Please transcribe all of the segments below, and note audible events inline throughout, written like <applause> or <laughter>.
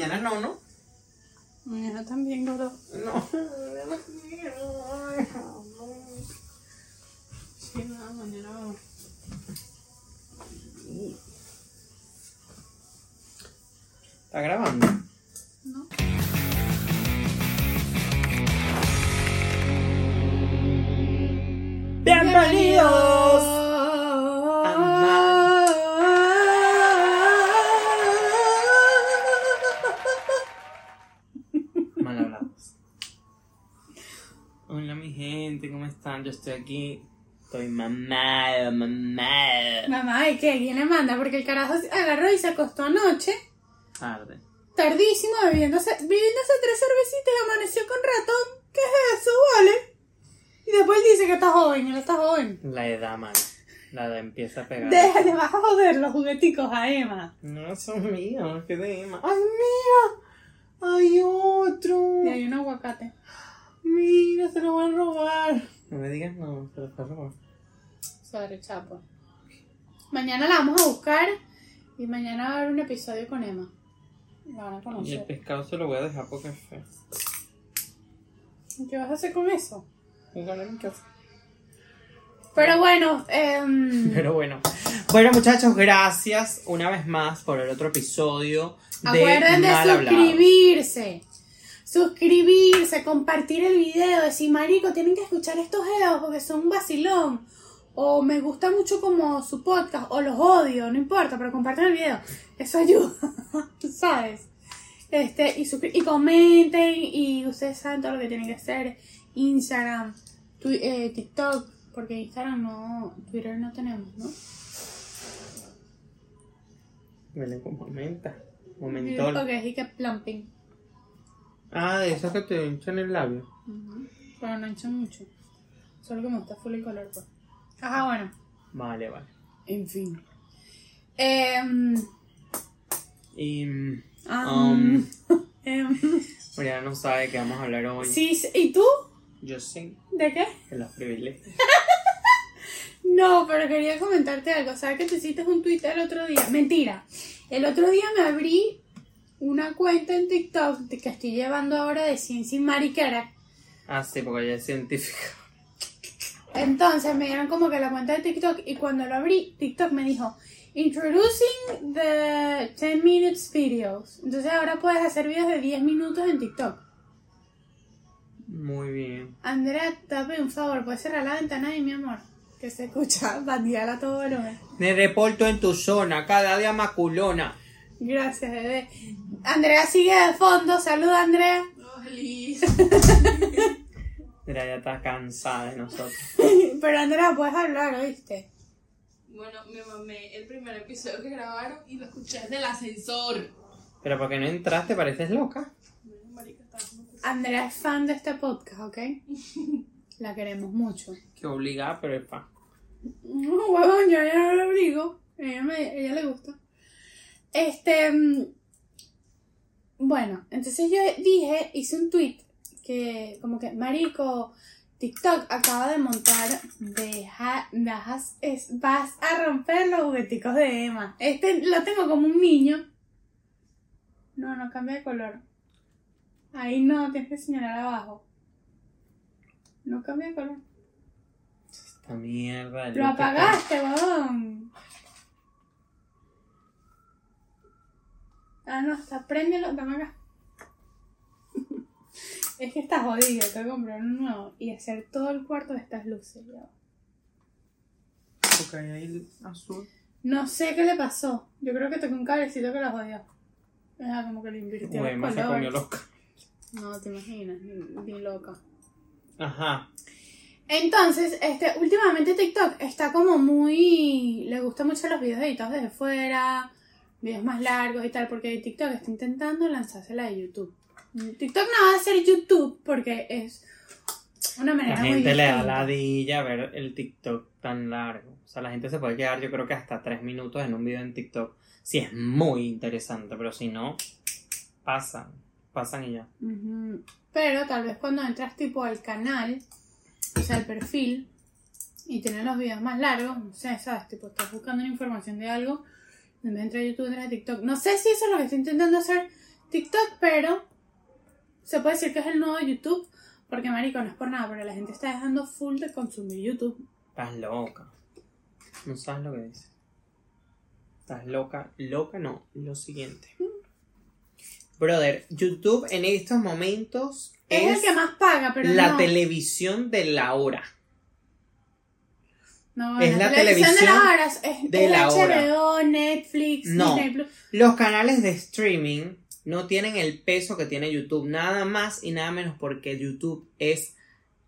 Mañana no, ¿no? Mañana también, gordo. No. <laughs> Sí, no, mañana. ¿Está grabando? No. Bienvenidos gente, ¿cómo están? Yo estoy aquí. Estoy mamado, mamado. Mamá, ¿y qué? ¿Quién le manda? Porque el carajo agarró y se acostó anoche, Tarde. tardísimo, bebiéndose, bebiéndose tres cervecitas y amaneció con ratón. ¿Qué es eso, vale? Y después dice que está joven, él está joven. La edad, mano. La edad empieza a pegar. Déjale, vas a joder los jugueticos a Emma. No son míos, que de Emma. ¡Ay, mira! ¡Hay otro! Y hay un aguacate. Mira, se lo van a robar. No me digas no, se lo van a robar. Sobre chapo. Mañana la vamos a buscar y mañana va a haber un episodio con Emma. La van a Y el conocer. pescado se lo voy a dejar porque es feo. ¿Qué vas a hacer con eso? Jugar en mi casa. Pero bueno, em, <laughs> Pero bueno. Bueno, muchachos, gracias una vez más por el otro episodio de acuerden de Mal Hablado. Suscribirse. Compartir el video, decir, marico, tienen que escuchar estos geos porque son un vacilón. O me gusta mucho como su podcast, o los odio, no importa, pero compartan el video. Eso ayuda, <laughs> ¿sabes? Este, y, y comenten, y ustedes saben todo lo que tienen que hacer. Instagram, eh, TikTok, porque Instagram no, Twitter no tenemos, ¿no? Huele como menta. Momentol. Ok, y que plumping. Ah, de esos que te hinchan el labio. Ujú. Pero no hincha mucho. Solo que me gusta full el color, pues. Ajá, bueno. Vale, vale. En fin. Em, Y. mm, ah, Um. <laughs> em, Mariana no sabe de qué vamos a hablar hoy. sí, sí, ¿y tú? Yo sí, ¿De qué? de los privilegios. <laughs> No, pero quería comentarte algo. ¿Sabes que te hiciste un tweet el otro día? Mentira. El otro día me abrí una cuenta en TikTok que estoy llevando ahora de ciencia y mariquera. Ah, sí, porque ella es científica. <laughs> Entonces me dieron como que la cuenta de TikTok y cuando lo abrí, TikTok me dijo, Introducing the 10 minutes videos. Entonces ahora puedes hacer videos de 10 minutos en TikTok. Muy bien. Andrea, te un favor, puedes cerrar la ventana ahí, mi amor. Que se escucha <laughs> bandiala a todo volumen. Me reporto en tu zona, cada día más culona. Gracias, bebé. Andrea sigue de fondo. Saluda, Andrea. Mira, ya está cansada de nosotros. <laughs> Pero Andrea, puedes hablar, ¿oíste? Bueno, me mamé el primer episodio que grabaron y lo escuché desde el ascensor. Pero porque no entraste, pareces loca. Bueno, marica, estaba como que- Andrea es fan de este podcast, ¿ok? <laughs> La queremos mucho. Que obligada, pero es pa. No, <laughs> huevón, yo ya no lo obligo. Ella, me, ella le gusta. Este. mm, Bueno, entonces yo dije, hice un tweet que, como que, Marico, TikTok acaba de montar. Deja, dejas, es, vas a romper los jugueticos de Emma. Este lo tengo como un niño. No, no cambia de color. Ahí no, tienes que señalar abajo. No cambia de color. Esta mierda. Lo apagaste, huevón. Ah, no, está, préndelo, dame acá. es que está jodido, tengo que comprar uno nuevo y hacer todo el cuarto de estas luces. ya. Hay ahí el azul. No sé qué le pasó. Yo creo que tocó un cablecito que la jodió. Ajá, como que le invirtió los más se comió loca. No, te imaginas, ni, ni loca. Ajá. Entonces, este, últimamente TikTok está como muy. Le gustan mucho los videos editados desde fuera, videos más largos y tal, porque TikTok está intentando lanzársela de YouTube. TikTok no va a ser YouTube porque es una manera La muy gente le da ladilla ver el TikTok tan largo. O sea, la gente se puede quedar, yo creo que hasta tres minutos en un video en TikTok. Si es muy interesante, pero si no, pasan. Pasan y ya. Pero tal vez cuando entras tipo al canal, o sea, al perfil, y tienes los videos más largos, no sé, ¿sabes? Tipo, estás buscando una información de algo, a YouTube, entras a TikTok. No sé si eso es lo que está intentando hacer TikTok, pero se puede decir que es el nuevo YouTube, porque marico, no es por nada, pero la gente está dejando full de consumir YouTube. Estás loca. No sabes lo que dices. Estás loca. Loca no. Lo siguiente. Brother, YouTube en estos momentos Es, es, el que más paga, pero la no. televisión de la hora. No, es la de televisión las horas, es, de es la hora. Netflix, No. Disney Plus. Los canales de streaming no tienen el peso que tiene YouTube, nada más y nada menos porque YouTube es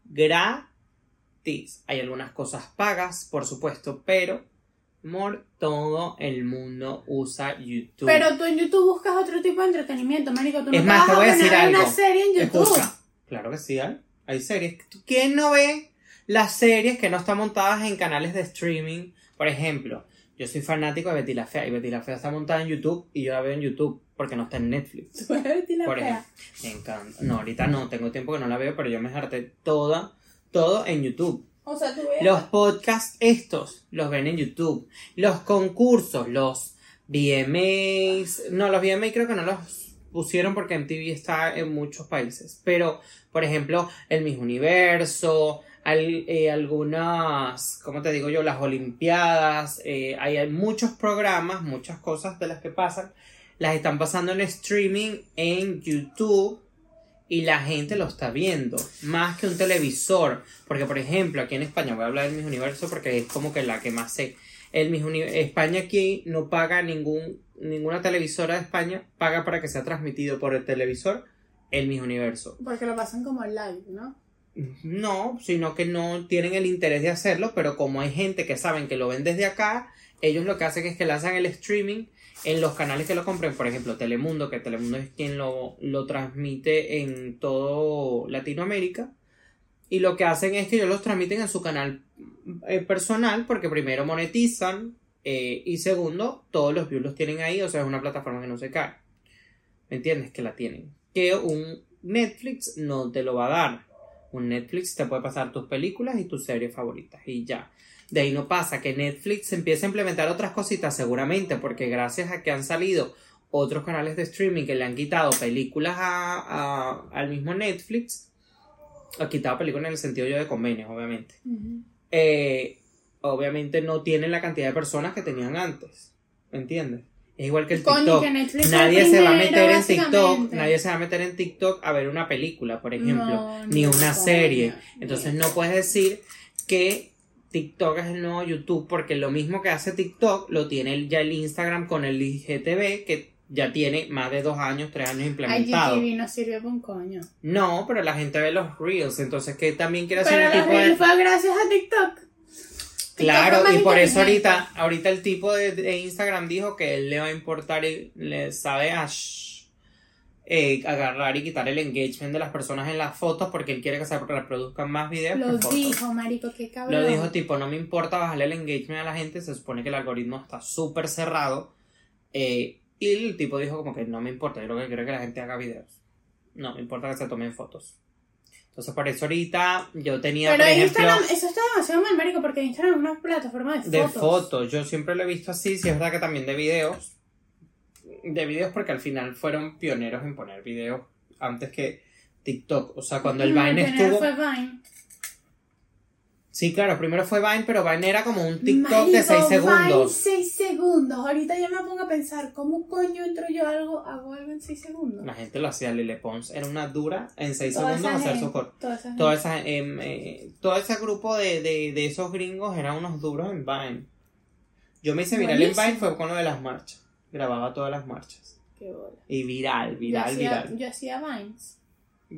gratis. Hay algunas cosas pagas, por supuesto, pero amor, todo el mundo usa YouTube. Pero tú en YouTube buscas otro tipo de entretenimiento, marico. Tú no Es te más, vas te voy a decir una algo. serie en YouTube. Escucha, claro que sí, hay, hay series. ¿Quién no ve las series que no están montadas en canales de streaming? Por ejemplo, yo soy fanático de Betty la Fea y Betty la Fea está montada en YouTube y yo la veo en YouTube porque no está en Netflix. <laughs> Tú eres Betty la Por Fea. ejemplo, me encanta. No, ahorita no, tengo tiempo que no la veo, pero yo me harté toda, todo en YouTube. O sea, tú ves. Los podcasts estos los ven en YouTube. Los concursos, los VMAs. No, los VMAs creo que no los pusieron porque MTV está en muchos países. Pero, por ejemplo, el Miss Universo, al- eh, algunas, ¿cómo te digo yo? Las Olimpiadas. eh, hay, muchos programas, muchas cosas de las que pasan. Las están pasando en streaming en YouTube y la gente lo está viendo, más que un televisor. Porque, por ejemplo, aquí en España, voy a hablar del Miss Universo porque es como que la que más sé. El Miss España aquí no paga ningún, ninguna televisora de España, paga para que sea transmitido por el televisor el Miss Universo. Porque lo pasan como live, ¿no? No, sino que no tienen el interés de hacerlo, pero como hay gente que saben que lo ven desde acá, ellos lo que hacen es que lanzan el streaming en los canales que lo compren, por ejemplo, Telemundo, que Telemundo es quien lo, lo transmite en todo Latinoamérica, y lo que hacen es que ellos los transmiten en su canal eh, personal, porque primero monetizan, eh, y segundo, todos los views los tienen ahí, o sea, es una plataforma que no se cae. ¿Me entiendes? Que la tienen. Que un Netflix no te lo va a dar. Un Netflix te puede pasar tus películas y tus series favoritas y ya. De ahí no pasa que Netflix empiece a implementar otras cositas seguramente porque gracias a que han salido otros canales de streaming que le han quitado películas a, a- al mismo Netflix, ha quitado películas en el sentido yo de convenios, obviamente. Eh, obviamente no tienen la cantidad de personas que tenían antes. ¿Me entiendes? Es igual que el Coño, TikTok. que Nadie se va a meter en TikTok, nadie se va a meter en TikTok a ver una película, por ejemplo, No, ni no, una serie. Entonces no puedes decir que TikTok es el nuevo YouTube porque lo mismo que hace TikTok lo tiene ya el Instagram con el IGTV que ya tiene más de dos años, tres años implementado. IGTV no sirve para un coño. No, pero la gente ve los reels, entonces que también quiere hacer Pero un los tipo de... fue gracias a TikTok. Claro, y por eso ahorita, ahorita el tipo de, de Instagram dijo que él le va a importar y le sabe a eh, agarrar y quitar el engagement de las personas en las fotos porque él quiere que se reproduzcan más videos Lo que fotos. dijo, marico, qué cabrón. Lo dijo tipo, no me importa bajarle el engagement a la gente, se supone que el algoritmo está súper cerrado. eh, y el tipo dijo como que no me importa, yo lo que quiero es que la gente haga videos. No me importa que se tomen fotos. Entonces por eso ahorita yo tenía, Pero por ejemplo... Instagram, eso está demasiado mal, marico, porque Instagram es una plataforma de De fotos. fotos, yo siempre lo he visto así, sí es verdad que también de videos. De videos porque al final fueron pioneros en poner videos antes que TikTok. O sea, cuando el Vine estuvo... fue Vine. Sí, claro, primero fue Vine, pero Vine era como un TikTok Marico, de 6 Vine, segundos. 6 segundos. Ahorita yo me pongo a pensar, ¿cómo coño entro yo a algo, hago algo en 6 segundos? La gente lo hacía, Lele Pons era una dura en 6 Toda segundos hacer gente, su corto. toda esa Toda esa, em, eh, todo ese grupo de, de, de esos gringos eran unos duros en Vine. Yo me hice viral en Buenísimo. Vine fue con lo de las marchas. Grababa todas las marchas. Qué bola. Y viral, viral, yo hacía, viral. Yo hacía Vines.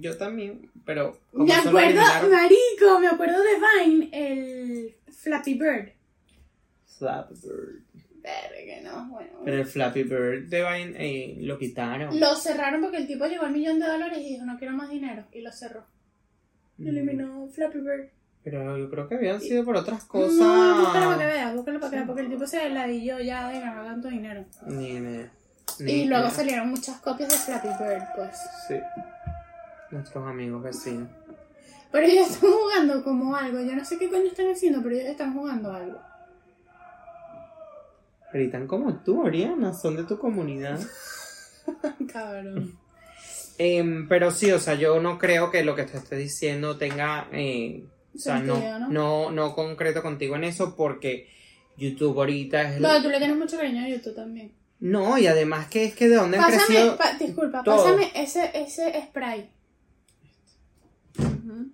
Yo también, pero Me acuerdo, marico, me acuerdo de Vine, el Flappy Bird. Flappy Bird. Verga, no, bueno. Pero el Flappy Bird de Vine eh, lo quitaron. Lo cerraron porque el tipo llegó al millón de dólares y dijo, no quiero más dinero. Y lo cerró. Mm. Eliminó Flappy Bird. Pero yo creo que habían sido por otras cosas. No, búscalo para que veas, búscalo para que veas, porque el tipo se ladilló ya de ganar tanto dinero. Ni me. ni Y luego idea. salieron muchas copias de Flappy Bird, pues. Sí. Nuestros amigos vecinos. Pero ellos están jugando como algo. Yo no sé qué coño están haciendo, pero ellos están jugando algo. Gritan como tú, Oriana, son de tu comunidad. <laughs> Cabrón. Em, pero sí, o sea, yo no creo que lo que te esté diciendo tenga, eh, o sea, no, Sentido, ¿no? no, no concreto contigo en eso porque YouTube ahorita es... el- Bueno, tú le tienes mucho cariño a YouTube también. No, y además que es que de dónde han Pásame, crecido... pa- disculpa, todo. pásame ese, ese spray.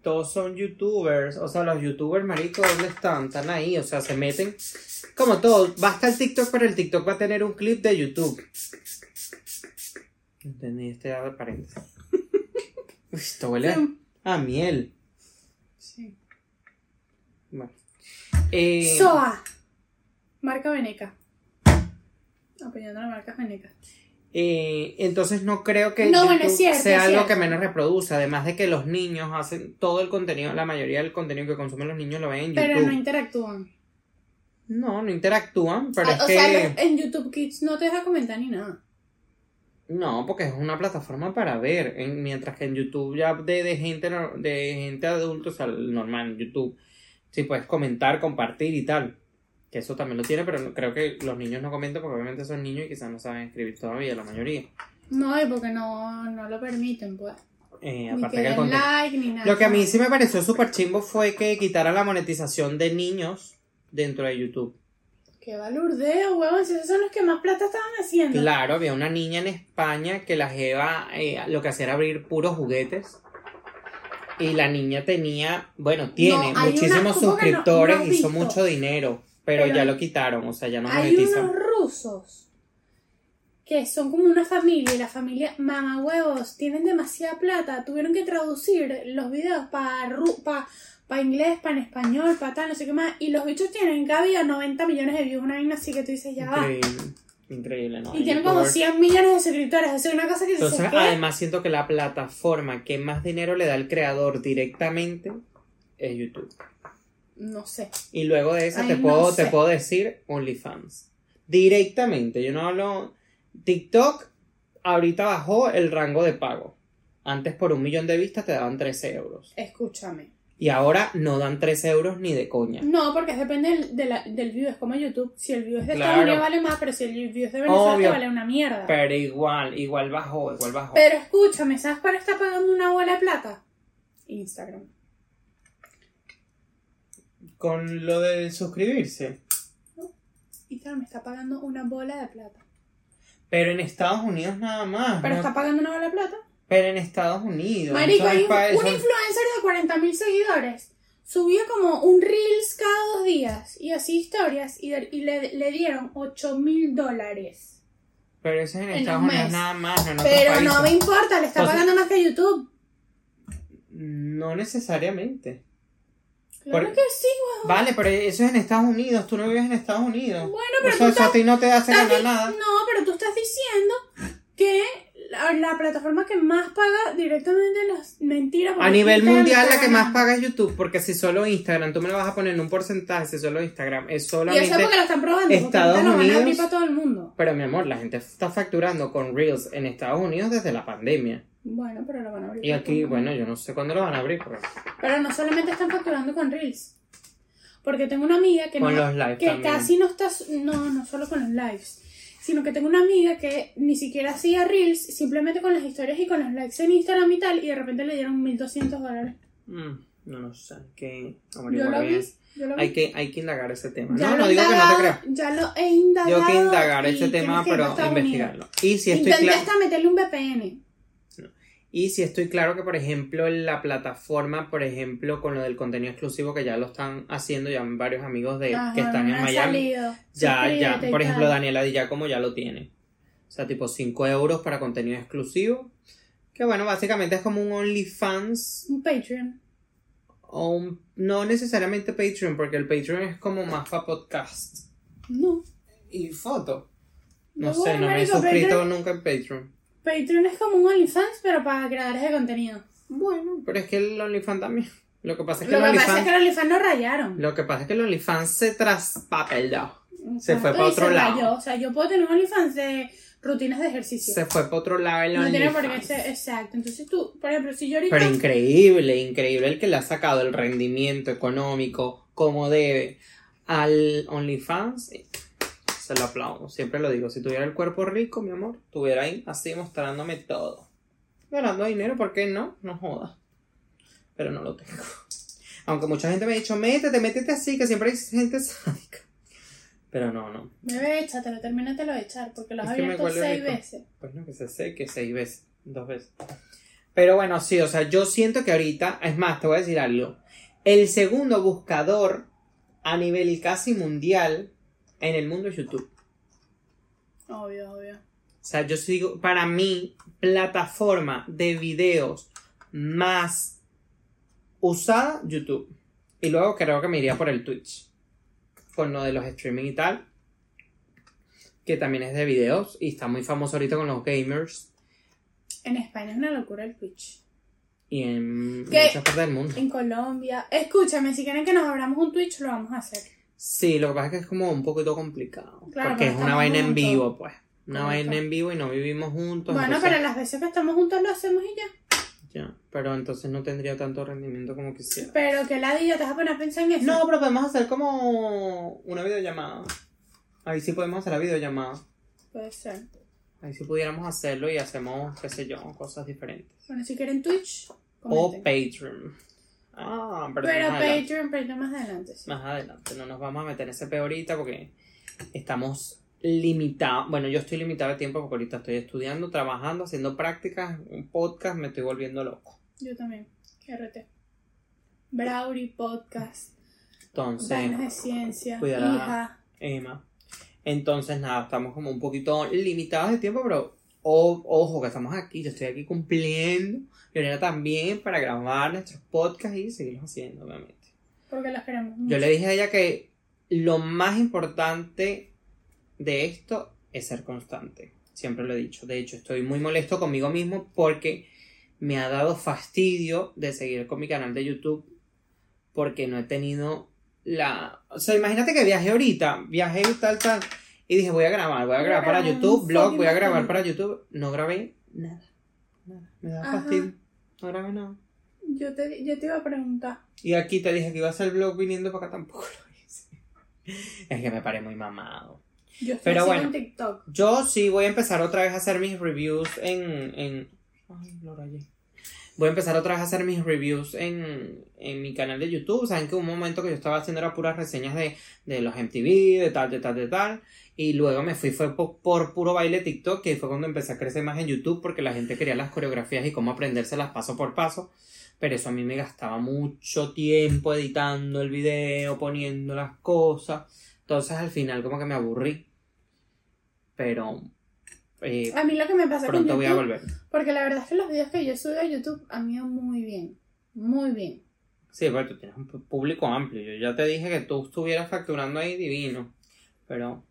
Todos son youtubers, o sea, los youtubers, marico, ¿dónde están? Están ahí, o sea, se meten como todo. Basta el TikTok, pero el TikTok va a tener un clip de YouTube. Entendí, este abre paréntesis. <laughs> Uy, esto huele a, a miel. Sí. Bueno. Eh, SOA. Marca Veneca. Apoyando a la marca Veneca. Eh, entonces no creo que No, bueno, cierto, sea algo que menos reproduce. Además de que los niños hacen todo el contenido, la mayoría del contenido que consumen los niños lo ven en Pero YouTube. no interactúan. no, no interactúan, pero Ah, es o que... sea, en YouTube Kids no te deja comentar ni nada. No, porque es una plataforma para ver, en- mientras que en YouTube ya de, de gente de gente adulta, o sea, normal en YouTube, sí puedes comentar, compartir y tal. Que eso también lo tiene, pero no- creo que los niños no comentan porque obviamente son niños y quizás no saben escribir todavía, la mayoría. No, y porque no, no lo permiten, pues. Eh, Ni aparte que que el den contenido- like, ni nada. Lo que a mí sí me pareció súper chimbo fue que quitaran la monetización de niños dentro de YouTube. Qué balurdeo, huevón. Si esos son los que más plata estaban haciendo. Claro, había una niña en España que la jeva eh, lo que hacía era abrir puros juguetes. Y la niña tenía, bueno, tiene No, muchísimos una- ¿cómo que no- suscriptores no has hizo visto? mucho dinero. Pero, Pero ya hay- lo quitaron, o sea, ya no Hay monetizan. unos rusos que son como una familia y la familia mamá huevos tienen demasiada plata. Tuvieron que traducir los videos para pa, inglés, para en español, para tal, no sé qué más. Y los bichos tienen cada día 90 millones de views, una vaina así que tú dices ya va. Increíble, increíble, ¿no? Y tienen como YouTubers. 100 millones de suscriptores. Es una cosa que dices Entonces, ¿qué? además siento que la plataforma que más dinero le da al creador directamente es YouTube. No sé. Y luego de eso Ay, te no puedo, sé. te puedo decir OnlyFans. Directamente, yo no hablo. TikTok ahorita bajó el rango de pago. Antes por un millón de vistas te daban 13 euros. Escúchame. Y ahora no dan 13 euros ni de coña. No, porque depende del, de la- del view. Es como YouTube. Si el view es de Claro. Estados Unidos vale más, pero si el view es de Venezuela Obvio. te vale una mierda. Pero, Pero igual, igual bajó, igual bajó. escúchame, ¿sabes cuál está pagando una bola de plata? Instagram. Con lo de suscribirse. Instagram está pagando una bola de plata. Pero en Estados Unidos nada más. Pero ¿no? está pagando una bola de plata. Pero en Estados Unidos. Marico, hay un, influencer de 40.000 seguidores. Subió como un Reels cada dos días y así historias y, de- y le, le dieron 8 mil dólares. Pero eso es en, en Estados un Unidos nada más, no en otros Pero no me importa, le está pagando más que YouTube. No necesariamente. Claro Por- que sí, weón. Vale, pero eso es en Estados Unidos. Tú no vives en Estados Unidos. Bueno, pero o sea, tú eso a ti no te hace ganar di- nada. No, pero tú estás diciendo que la, la plataforma que más paga directamente las mentiras. A nivel mundial, la que más paga es YouTube. Porque si solo Instagram, tú me lo vas a poner en un porcentaje. Si solo Instagram es Y eso solamente. porque lo están probando. porque Estados ahorita lo van a abrir Unidos- para todo el mundo. Pero mi amor, la gente está facturando con Reels en Estados Unidos desde la pandemia. Bueno, pero lo van a abrir. Y aquí, bueno, yo no sé cuándo lo van a abrir. Pero Pero no solamente están facturando con Reels. Porque tengo una amiga que, con no, los lives que también. casi no está. No, no solo con los lives. Sino que tengo una amiga que ni siquiera hacía Reels, simplemente con las historias y con los likes en Instagram y tal, y de repente le dieron 1200 dólares. Mm, no lo sé. Que Yo averiguar vi. bien. Yo lo vi. Hay que, hay que indagar ese tema. Ya no, no digo que no te creas. Ya lo he indagado. Tengo que indagar ese tema, pero investigarlo. Y si estoy Intenté hasta meterle un VPN. Y si estoy claro que, por ejemplo, en la plataforma, por ejemplo, con lo del contenido exclusivo que ya lo están haciendo, ya varios amigos de Ajá, que están en Miami, salido. ya, ya, Suscríbete por ejemplo. Daniela Di Giacomo ya lo tiene. O sea, tipo 5 euros para contenido exclusivo. Que bueno, básicamente es como un OnlyFans Un Patreon. o un, no necesariamente Patreon, porque el Patreon es como más para podcast No. y foto. No No, sé, no me he suscrito Patreon- nunca en Patreon. Patreon es como un OnlyFans, pero para creadores de contenido. Bueno, pero es que el OnlyFans también. Lo que pasa es que Lo el que pasa es que los OnlyFans lo rayaron. Lo que pasa es que el OnlyFans se traspapeló. se fue Exacto, pa' y otro se lado. rayó. O sea, yo puedo tener un OnlyFans de rutinas de ejercicio. Se fue para otro lado el no tiene por qué OnlyFans. ser exacto. Entonces tú, por ejemplo, si yo ahorita. Pero increíble, increíble el que le ha sacado el rendimiento económico como debe al OnlyFans. Se lo aplaudo. Siempre lo digo. Si tuviera el cuerpo rico, mi amor, estuviera ahí así mostrándome todo. Ganando dinero, ¿por qué no? No jodas. Pero no lo tengo. Aunque mucha gente me ha dicho, métete, métete así, que siempre hay gente sádica. Pero no, no. Bebé, échatelo, termínatelo de echar, porque lo has Es que abierto seis rico. veces. Pues no, que se seque seis veces, dos veces. Pero bueno, sí, o sea, yo siento que ahorita, es más, te voy a decir algo. El segundo buscador a nivel casi mundial en el mundo es YouTube. Obvio, obvio. O sea, yo sigo, para mí, plataforma de videos más usada, YouTube. Y luego creo que me iría por el Twitch. Con lo de los streaming y tal. Que también es de videos. Y está muy famoso ahorita con los gamers. En España es una locura el Twitch. Y en ¿Qué? muchas partes del mundo. En Colombia. Escúchame, si quieren que nos abramos un Twitch, lo vamos a hacer. Sí, lo que pasa es que es como un poquito complicado. Claro, porque es una vaina en vivo, pues. Una Correcto. vaina en vivo y no vivimos juntos. bueno, entonces- pero las veces que estamos juntos lo hacemos y ya. Ya, pero entonces no tendría tanto rendimiento como quisiera. Pero que ladilla te vas a poner a pensar en eso. No, pero podemos hacer como una videollamada. Ahí sí podemos hacer la videollamada. Puede ser. Ahí sí pudiéramos hacerlo y hacemos, qué sé yo, cosas diferentes. Bueno, si quieren Twitch, O comenten. Patreon. Ah, pero, Pero Patreon, Patreon más adelante, sí. más adelante. No nos vamos a meter en ese peo ahorita porque estamos limitados. Bueno, yo estoy limitado de tiempo porque ahorita estoy estudiando, trabajando, haciendo prácticas, un podcast, me estoy volviendo loco. Yo también. RT. Browry Podcast. Entonces... Vainas de ciencia. cuidar a- Hija. Emma. Entonces, nada, estamos como un poquito limitados de tiempo, pero o- ojo que estamos aquí, yo estoy aquí cumpliendo, y Oriana también para grabar nuestros podcasts y seguirlos haciendo, obviamente. Porque las queremos mucho. Yo le dije a ella que lo más importante de esto es ser constante. Siempre lo he dicho. De hecho, estoy muy molesto conmigo mismo porque me ha dado fastidio de seguir con mi canal de YouTube porque no he tenido la... O sea, imagínate que viajé ahorita, viajé y tal, tal, y dije voy a grabar, voy a grabar para YouTube, blog, voy a grabar para YouTube. No grabé nada, nada, me da fastidio. No grabé nada. Yo te, yo te iba a preguntar. Y aquí te dije que iba a hacer blog viniendo para acá, tampoco lo hice. <laughs> Es que me paré muy mamado. Yo estoy Pero haciendo bueno. en TikTok. Yo sí voy a empezar otra vez a hacer mis reviews en... en... Ay, lo rayé. Voy a empezar otra vez a hacer mis reviews en, en mi canal de YouTube. Saben que un momento que yo estaba haciendo era puras reseñas de, de los MTV, de tal, de tal, de tal. Y luego me fui, fue por, por puro baile TikTok, que fue cuando empecé a crecer más en YouTube, porque la gente quería las coreografías y cómo aprendérselas paso por paso. Pero eso a mí me gastaba mucho tiempo editando el video, poniendo las cosas. Entonces al final como que me aburrí. Pero eh, A mí lo que me pasa con pronto voy a YouTube, volver. porque la verdad es que los videos que yo subo a YouTube han ido muy bien. Muy bien. Sí, bueno, tú tienes un público amplio. Yo ya te dije que tú estuvieras facturando ahí divino. Pero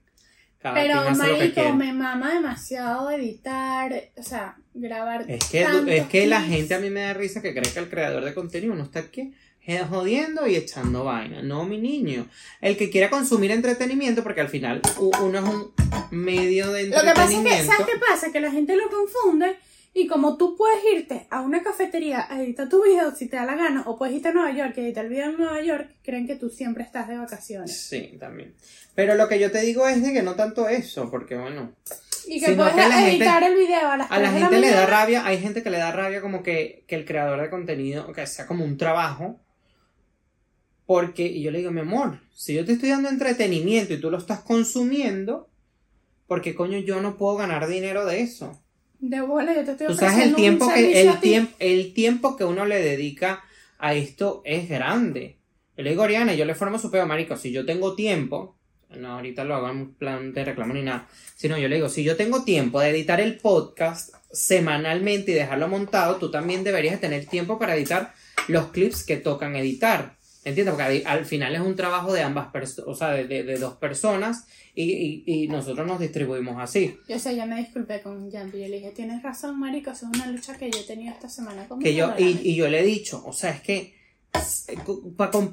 cada Pero, marico, me mama demasiado editar, o sea, grabar. Es que, es que la gente a mí me da risa que cree que el creador de contenido no está aquí eh, jodiendo y echando vaina. No, mi niño. El que quiera consumir entretenimiento, porque al final uno es un medio de Lo que pasa es que, entretenimiento. ¿sabes qué pasa? Que la gente lo confunde y como tú puedes irte a una cafetería a editar tu video si te da la gana, o puedes irte a Nueva York y editar el video en Nueva York, creen que tú siempre estás de vacaciones. Sí, también. Pero lo que yo te digo es de que no tanto eso, porque bueno, Y que puedes que la gente- editar el video a las a la 3 de gente le da rabia, hay gente que le da rabia como que, que el creador de contenido, que sea como un trabajo, porque, y yo le digo, mi amor, si yo te estoy dando entretenimiento y tú lo estás consumiendo, porque coño yo no puedo ganar dinero de eso? De bola, yo te estoy Tú sabes el un tiempo que, el el tiempo que uno le dedica a esto es grande. Yo le digo, Oriana, yo le formo su pedo, marico, si yo tengo tiempo, no, ahorita lo hago en plan de reclamo ni nada, sino yo le digo, si yo tengo tiempo de editar el podcast semanalmente y dejarlo montado, tú también deberías de tener tiempo para editar los clips que tocan editar. ¿Entiendes? Porque al- al final es un trabajo de ambas personas, o sea, de, de- de dos personas y, y- y nosotros nos distribuimos así. Yo sé, ya me disculpé con Jampi. Yo le dije, tienes razón, marico, eso es una lucha que yo he tenido esta semana con que mi yo y, programa". y yo le he dicho, o sea, es que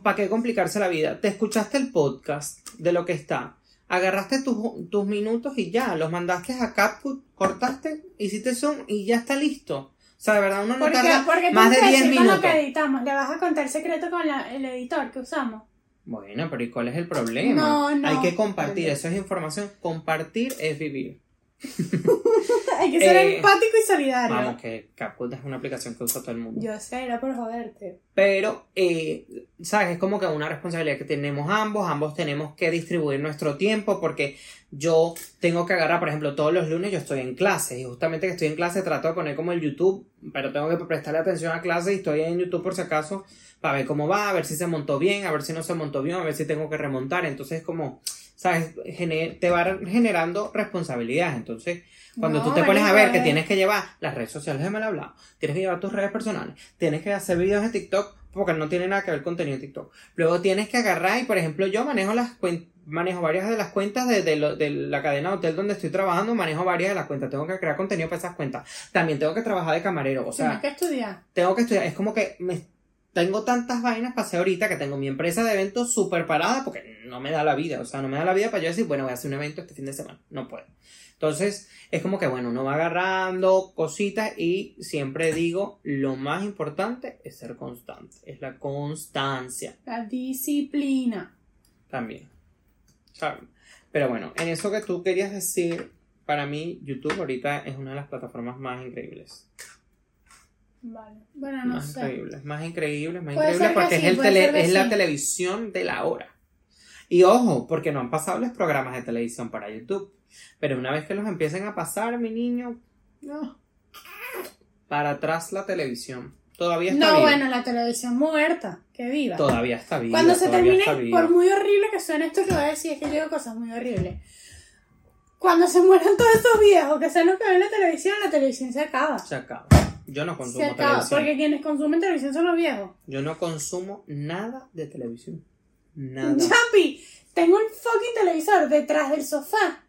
para qué complicarse la vida. Te escuchaste el podcast de lo que está, agarraste tus, tus minutos y ya, los mandaste a CapCut, cortaste, hiciste zoom y ya está listo. O sea, de verdad uno no Porque, tarda porque más de tienes que 10 decir con lo minutos. que editamos. Le vas a contar secreto con la- el editor que usamos. Bueno, pero ¿y cuál es el problema? No, no. Hay que compartir, eso es información. Compartir es vivir. <laughs> Hay que ser Eh, empático y solidario. Vamos, que CapCut es una aplicación que usa todo el mundo. Yo sé, era por joderte. Pero, eh, ¿sabes? Es como que una responsabilidad que tenemos ambos. Ambos tenemos que distribuir nuestro tiempo porque yo tengo que agarrar, por ejemplo, todos los lunes yo estoy en clase y justamente que estoy en clase trato de poner como el YouTube, pero tengo que prestarle atención a clase y estoy en YouTube por si acaso para ver cómo va, a ver si se montó bien, a ver si no se montó bien, a ver si tengo que remontar. Entonces, como, ¿sabes? Gener- te va generando responsabilidades. Entonces, cuando No, tú te pones a ver que tienes que llevar las redes sociales de mal hablado, tienes que llevar tus redes personales, tienes que hacer videos de TikTok porque no tiene nada que ver el contenido de TikTok. Luego tienes que agarrar y, por ejemplo, yo manejo las manejo varias de las cuentas de, de lo- de la cadena de hotel donde estoy trabajando, manejo varias de las cuentas, tengo que crear contenido para esas cuentas. También tengo que trabajar de camarero, o sea, Tienes que estudiar. tengo que estudiar. Es como que me, tengo tantas vainas para hacer ahorita que tengo mi empresa de eventos súper parada porque no me da la vida. O sea, no me da la vida para yo decir, bueno, voy a hacer un evento este fin de semana. No puedo. Entonces, es como que, bueno, uno va agarrando cositas y siempre digo, lo más importante es ser constante. Es la constancia La disciplina. también. Pero bueno, en eso que tú querías decir, para mí YouTube ahorita es una de las plataformas más increíbles. Vale. Bueno, no más sé. increíbles, más increíbles, más Puede que porque sí, es, el tele- es la televisión de la hora. Y ojo, porque no han pasado los programas de televisión para YouTube. Pero una vez que los empiecen a pasar, mi niño, no. Para atrás la televisión. Todavía está No, viva. bueno, la televisión muerta. Que viva. Todavía está viva. Cuando se termine, por muy horrible que suene esto que voy a decir, es que yo digo cosas muy horribles. Cuando se mueran todos esos viejos que son los que ven la televisión, la televisión se acaba. Se acaba. Yo no Se consumo acaba. televisión. Porque quienes consumen televisión son los viejos. Yo no consumo nada de televisión. Nada. Chapi, tengo un fucking televisor detrás del sofá.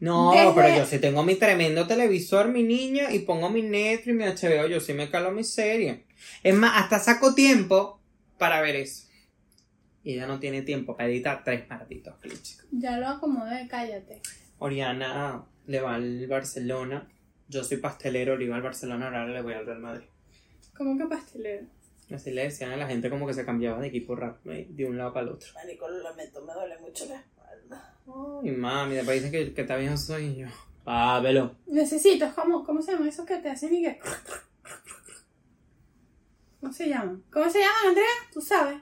No, Desde- pero yo sí tengo mi tremendo televisor, mi niña, y pongo mi Netflix, mi HBO, yo sí me calo mi serie. Es más, hasta saco tiempo para ver eso. Y ella no tiene tiempo para editar tres malditos clips. Ya lo acomodé, cállate. Oriana le va al Barcelona. Yo soy pastelero, le iba al Barcelona, ahora le voy al Real Madrid. ¿Cómo que pastelero? Así le decían a la gente como que se cambiaba de equipo rápido, eh, de un lado para el otro. Marico, lo lamento, me duele mucho la espalda. Ay, mami, después dicen que, que está bien soy yo. Ah, velo. Necesito, es como, ¿cómo se llama esos que te hacen y que... ¿Cómo se llaman? ¿Cómo se llaman, Andrea? ¿Tú sabes?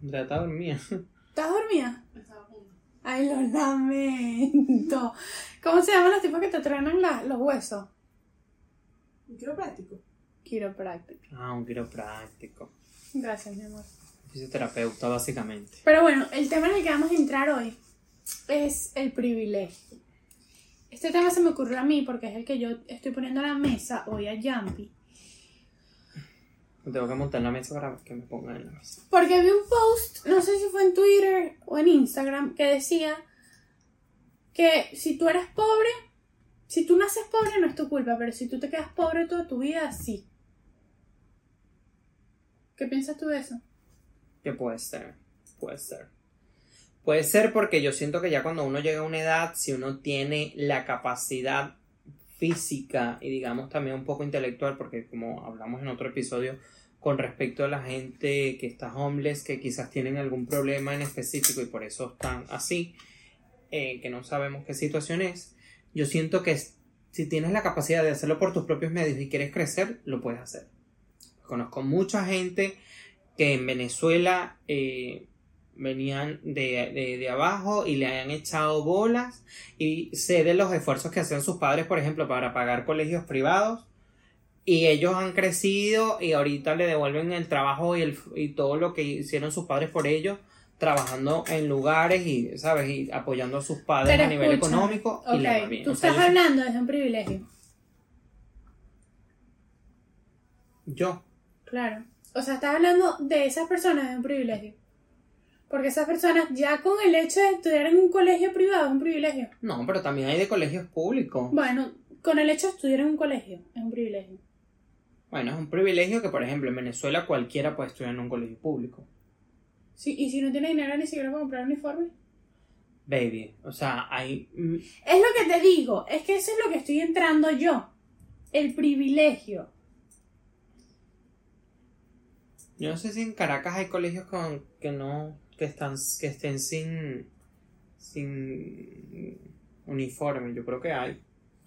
Ya está dormida. ¿Estás dormida? Ay, lo lamento. ¿Cómo se llaman los tipos que te truenan la- los huesos? ¿Un quiropráctico? Quiropráctico. Ah, un quiropráctico. Gracias, mi amor. Fisioterapeuta, básicamente. Pero bueno, el tema en el que vamos a entrar hoy es el privilegio. Este tema se me ocurrió a mí porque es el que yo estoy poniendo a la mesa hoy a Jumpy. Tengo que montar la mesa para que me pongan en la mesa. Porque vi un post, no sé si fue en Twitter o en Instagram, que decía que si tú eres pobre, si tú naces pobre no es tu culpa, pero si tú te quedas pobre toda tu vida, sí. ¿Qué piensas tú de eso? Que puede ser, puede ser. Puede ser porque yo siento que ya cuando uno llega a una edad, si uno tiene la capacidad física y digamos también un poco intelectual, porque como hablamos en otro episodio con respecto a la gente que está homeless, que quizás tienen algún problema en específico y por eso están así, eh, que no sabemos qué situación es, yo siento que si tienes la capacidad de hacerlo por tus propios medios y quieres crecer, lo puedes hacer. Conozco mucha gente que en Venezuela eh, venían de, de- de abajo y le han echado bolas y sé de los esfuerzos que hacían sus padres, por ejemplo, para pagar colegios privados y ellos han crecido y ahorita le devuelven el trabajo y, el, y todo lo que hicieron sus padres por ellos trabajando en lugares y, ¿sabes? Y apoyando a sus padres Pero a nivel económico y le va Ok, bien. tú O sea, estás yo- hablando desde un privilegio. yo, Claro. O sea, estás hablando de esas personas de un privilegio. Porque esas personas ya con el hecho de estudiar en un colegio privado es un privilegio. no, pero también hay de colegios públicos. Bueno, con el hecho de estudiar en un colegio es un privilegio. Bueno, es un privilegio que, por ejemplo, en Venezuela cualquiera puede estudiar en un colegio público. Sí, y si no tiene dinero ni siquiera para comprar uniforme. Baby, o sea, hay... Es lo que te digo, es que eso es lo que estoy entrando yo. El privilegio. Yo no sé si en Caracas hay colegios con, que no, que están, que estén sin, sin uniforme. Yo creo que hay.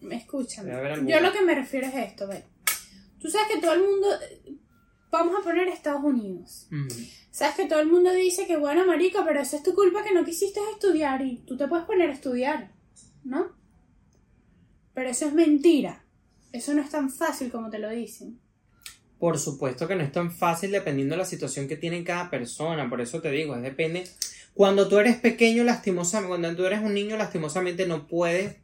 Escúchame. Yo lo que me refiero es esto, ve. Tú sabes que todo el mundo. Vamos a poner Estados Unidos. Sabes que todo el mundo dice que bueno, marica, pero eso es tu culpa que no quisiste estudiar y tú te puedes poner a estudiar, ¿no? Pero eso es mentira. Eso no es tan fácil como te lo dicen. Por supuesto que no es tan fácil dependiendo de la situación que tiene cada persona, por eso te digo, es depende. Cuando tú eres pequeño, lastimosamente, cuando tú eres un niño, lastimosamente no puedes,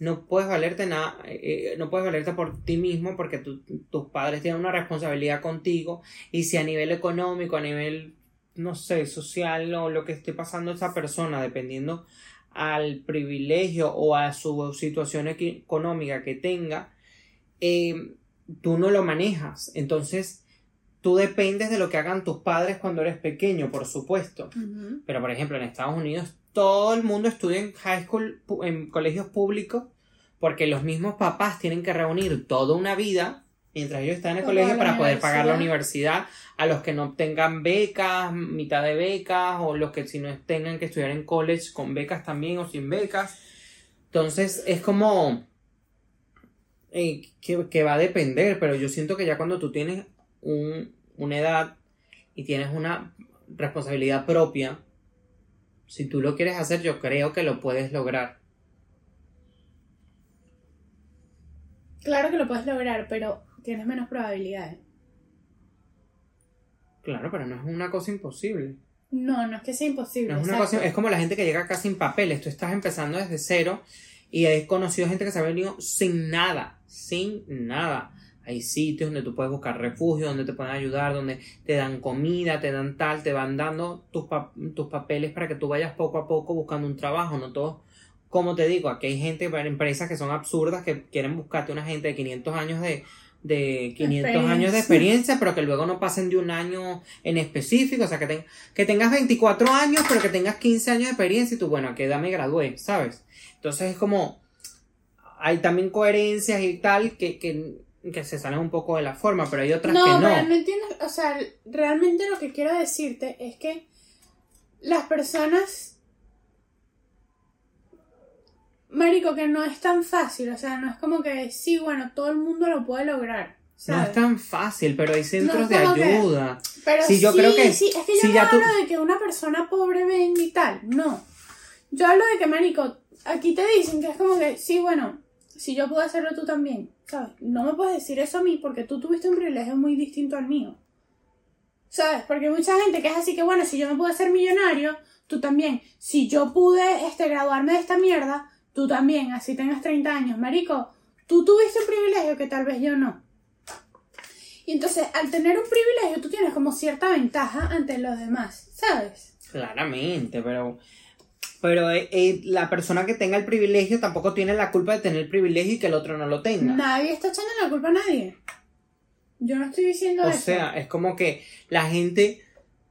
no puedes valerte nada, eh, no puedes valerte por ti mismo porque tu- tus padres tienen una responsabilidad contigo y si a nivel económico, a nivel, no sé, social o lo que esté pasando esa persona, dependiendo al privilegio o a su situación económica que tenga, eh, tú no lo manejas. Entonces, tú dependes de lo que hagan tus padres cuando eres pequeño, por supuesto. Pero, por ejemplo, en Estados Unidos, todo el mundo estudia en high school, en colegios públicos, porque los mismos papás tienen que reunir toda una vida mientras ellos están en el colegio para poder pagar la universidad a los que no tengan becas, mitad de becas, o los que si no tengan que estudiar en college con becas también o sin becas. Entonces, es como eh, que, que va a depender, pero yo siento que ya cuando tú tienes un- una edad y tienes una responsabilidad propia, si tú lo quieres hacer, yo creo que lo puedes lograr. Claro que lo puedes lograr, pero tienes menos probabilidades. Claro, pero no es una cosa imposible. No, no es que sea imposible. No es, una exacto. cosa, es como la gente que llega acá sin papeles. Tú estás empezando desde cero y he conocido gente que se ha venido sin nada, sin nada. Hay sitios donde tú puedes buscar refugio, donde te pueden ayudar, donde te dan comida, te dan tal, te van dando tus, tus papeles para que tú vayas poco a poco buscando un trabajo. No todo, como te digo, aquí hay gente, empresas que son absurdas que quieren buscarte una gente de 500 años de, de 500 años de Experiencia. pero que luego no pasen de un año en específico, o sea, que, ten- que tengas 24 años, pero que tengas 15 años de experiencia y tú, bueno, ¿a qué edad me gradué? ¿Sabes? Entonces es como, hay también coherencias y tal que, que, que se salen un poco de la forma, pero hay otras No, que no. no entiendes, o sea, realmente lo que quiero decirte es que las personas, Marico, que no es tan fácil, o sea, no es como que sí, bueno, todo el mundo lo puede lograr, No es tan fácil, pero hay centros No, de que- ayuda. Pero Sí, yo creo que- sí, es que yo no tú- hablo de que una persona pobre venga y tal, no. Yo hablo de que, marico, aquí te dicen que es como que, sí, bueno, si yo puedo hacerlo tú también, ¿sabes? No me puedes decir eso a mí porque tú tuviste un privilegio muy distinto al mío. ¿Sabes? Porque hay mucha gente que es así que, bueno, si yo me pude hacer millonario, tú también. Si yo pude este, graduarme de esta mierda, tú también, así tengas 30 años. Marico, tú tuviste un privilegio que tal vez yo no. Y entonces, al tener un privilegio, tú tienes como cierta ventaja ante los demás, ¿sabes? Claramente, pero pero eh, eh, la persona que tenga el privilegio tampoco tiene la culpa de tener el privilegio y que el otro no lo tenga. Nadie está echando la culpa a nadie. Yo no estoy diciendo O eso. sea, es como que la gente,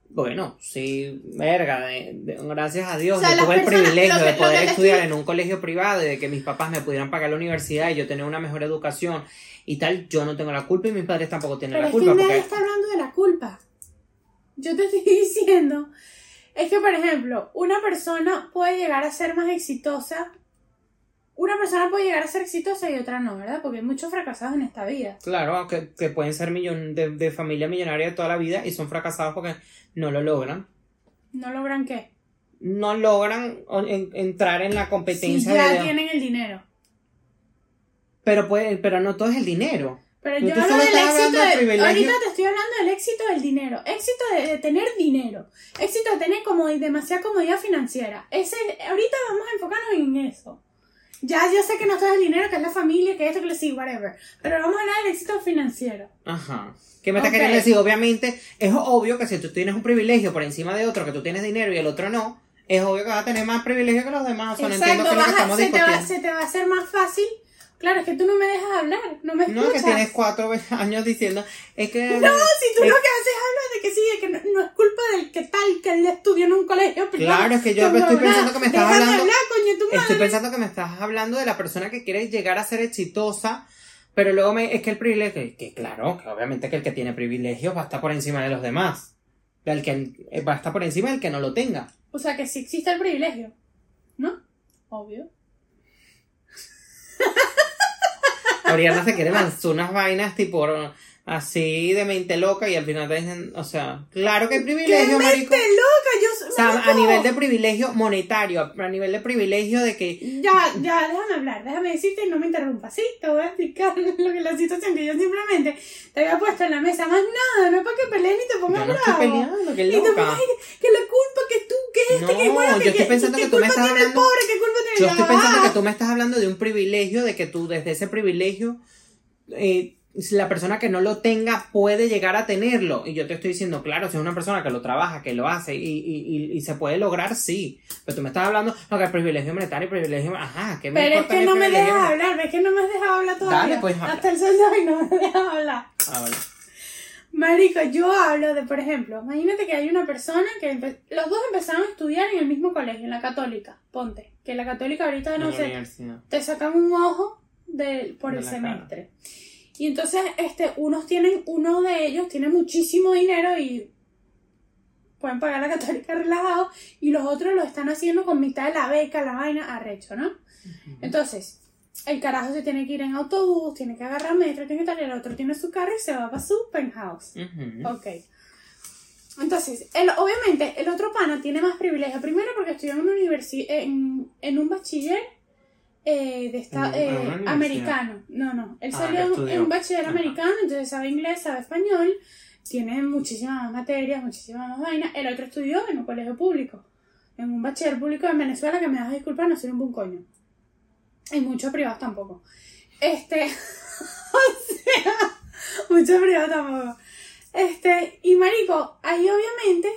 bueno, sí, verga, de- de- gracias a Dios, O sea, yo tuve el privilegio que- de poder estudiar estoy- en un colegio privado y de que mis papás me pudieran pagar la universidad y yo tener una mejor educación y tal, yo no tengo la culpa y mis padres tampoco tienen Pero la es que culpa nadie porque está hablando de la culpa. Yo te <laughs> estoy diciendo. Es que, por ejemplo, una persona puede llegar a ser más exitosa. Una persona puede llegar a ser exitosa y otra no, ¿verdad? Porque hay muchos fracasados en esta vida. Claro, que, que pueden ser millon, de, de familia millonaria de toda la vida y son fracasados porque no lo logran. ¿No logran qué? No logran en- entrar en la Si competencia ya de... tienen el dinero. Pero, puede, pero no todo es el dinero. Pero yo hablo del éxito de. Ahorita te estoy hablando del éxito del dinero. Éxito de, de tener dinero. Éxito de tener como demasiada comodidad financiera. Ese, ahorita vamos a enfocarnos en eso. Ya yo sé que no todo es el dinero, que es la familia, que esto, que lo sí, whatever. Pero vamos a hablar del éxito financiero. Ajá. ¿Qué me está Ok. queriendo decir? Obviamente, es obvio que si tú tienes un privilegio por encima de otro, que tú tienes dinero y el otro no, es obvio que vas a tener más privilegio que los demás. O sea, no entiendo qué es lo que vas a- estamos se, te va, se te va a hacer más fácil. Claro, es que tú no me dejas hablar, no me No, escuchas. que tienes cuatro <laughs> años diciendo, es que... No, si tú lo que haces es hablar de que sí, de que no, no es culpa del que tal, que él estudió en un colegio privado. Claro, es que yo estoy hablar. pensando que me estás hablando- hablar, coño, tu madre. Estoy pensando que me estás hablando de la persona que quiere llegar a ser exitosa Pero luego me, es que el privilegio, que claro, que obviamente que el que tiene privilegios va a estar por encima de los demás. El que eh, va a estar por encima del que no lo tenga. O sea que sí existe el privilegio. ¿No? Obvio. Oriana se quiere lanzar unas vainas tipo así de mente loca y al final te dicen, o sea, claro que hay ¡Qué privilegio, marico. mente loca! Yo O sea, a nivel de privilegio monetario, a nivel de privilegio de que Ya, ya, déjame hablar, déjame decirte y no me interrumpas. Sí, te voy a explicar <laughs> lo que la situación que yo simplemente te había puesto en la mesa. Más nada, no es para que pelees ni te yo pongas no estoy bravo. peleando, que Y te loca. pones que la culpa que tú, que este, que No, bueno, yo que, estoy pensando que que tú me estás hablando- pobre, que culpa tiene Yo estoy pensando que tú me estás hablando de un privilegio, de que tú desde ese privilegio, eh, la persona que no lo tenga puede llegar a tenerlo. Y yo te estoy diciendo, claro, si es una persona que lo trabaja, que lo hace y, y, y, y se puede lograr, sí. Pero tú me estás hablando, no, que el privilegio monetario, el privilegio, ajá, que me Pero es que no me dejas hablar, ves que no me has dejado hablar todavía. Dale, pues, habla. Hasta el sol de hoy no me dejas hablar. Ah, vale. Marico, yo hablo de, por ejemplo, imagínate que hay una persona que los dos empezaron a estudiar en el mismo colegio, en la católica, ponte, que la católica ahorita no sé, te sacan un ojo del, por De el semestre. Y entonces, este, unos tienen, uno de ellos tiene muchísimo dinero y pueden pagar la católica relajado, y los otros lo están haciendo con mitad de la beca, la vaina, arrecho, ¿no? Entonces, el carajo se tiene que ir en autobús, tiene que agarrar metro, tiene que tal, el otro tiene su carro y se va para su penthouse. Ujú. Ok. Entonces, el, obviamente, el otro pana tiene más privilegio. Primero porque estudió en universidad, en, en un bachiller eh, de esta, eh, americano. No, no. Él Ah, salió en, un bachiller Ajá. americano, entonces sabe inglés, sabe español, tiene muchísimas más materias, muchísimas más vainas. El otro estudió en un colegio público, en un bachiller público en Venezuela, que me das disculpas, no soy un buen coño. Y muchos privados tampoco. Este, <laughs> o sea, muchos privados tampoco. Este, y marico, ahí obviamente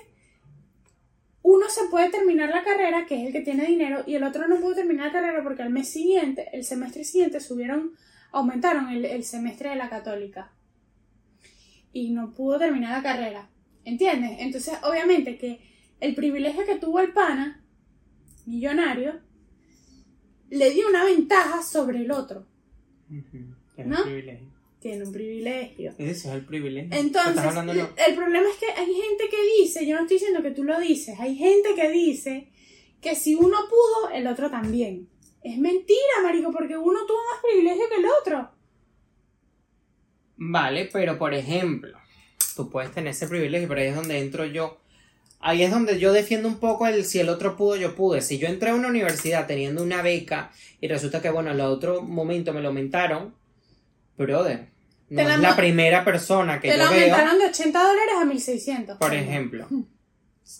uno se puede terminar la carrera, que es el que tiene dinero, y el otro no pudo terminar la carrera porque al mes siguiente, el semestre siguiente, subieron, aumentaron el, el semestre de la católica. Y no pudo terminar la carrera. ¿Entiendes? Entonces, obviamente que el privilegio que tuvo el pana, millonario, le dio una ventaja sobre el otro. Privilegio. Tiene un privilegio. Eso es el privilegio. Entonces, Estás hablando no. el problema es que hay gente que dice, yo no estoy diciendo que tú lo dices, hay gente que dice que si uno pudo, el otro también. Es mentira, marico, porque uno tuvo más privilegio que el otro. Vale, pero por ejemplo, tú puedes tener ese privilegio, pero ahí es donde entro yo. Ahí es donde yo defiendo un poco el si el otro pudo, yo pude. Si yo entré a una universidad teniendo una beca y resulta que, bueno, en el otro momento me lo aumentaron, brother, no la es la primera persona que Te yo veo, aumentaron de 80 dólares a 1600. por ejemplo.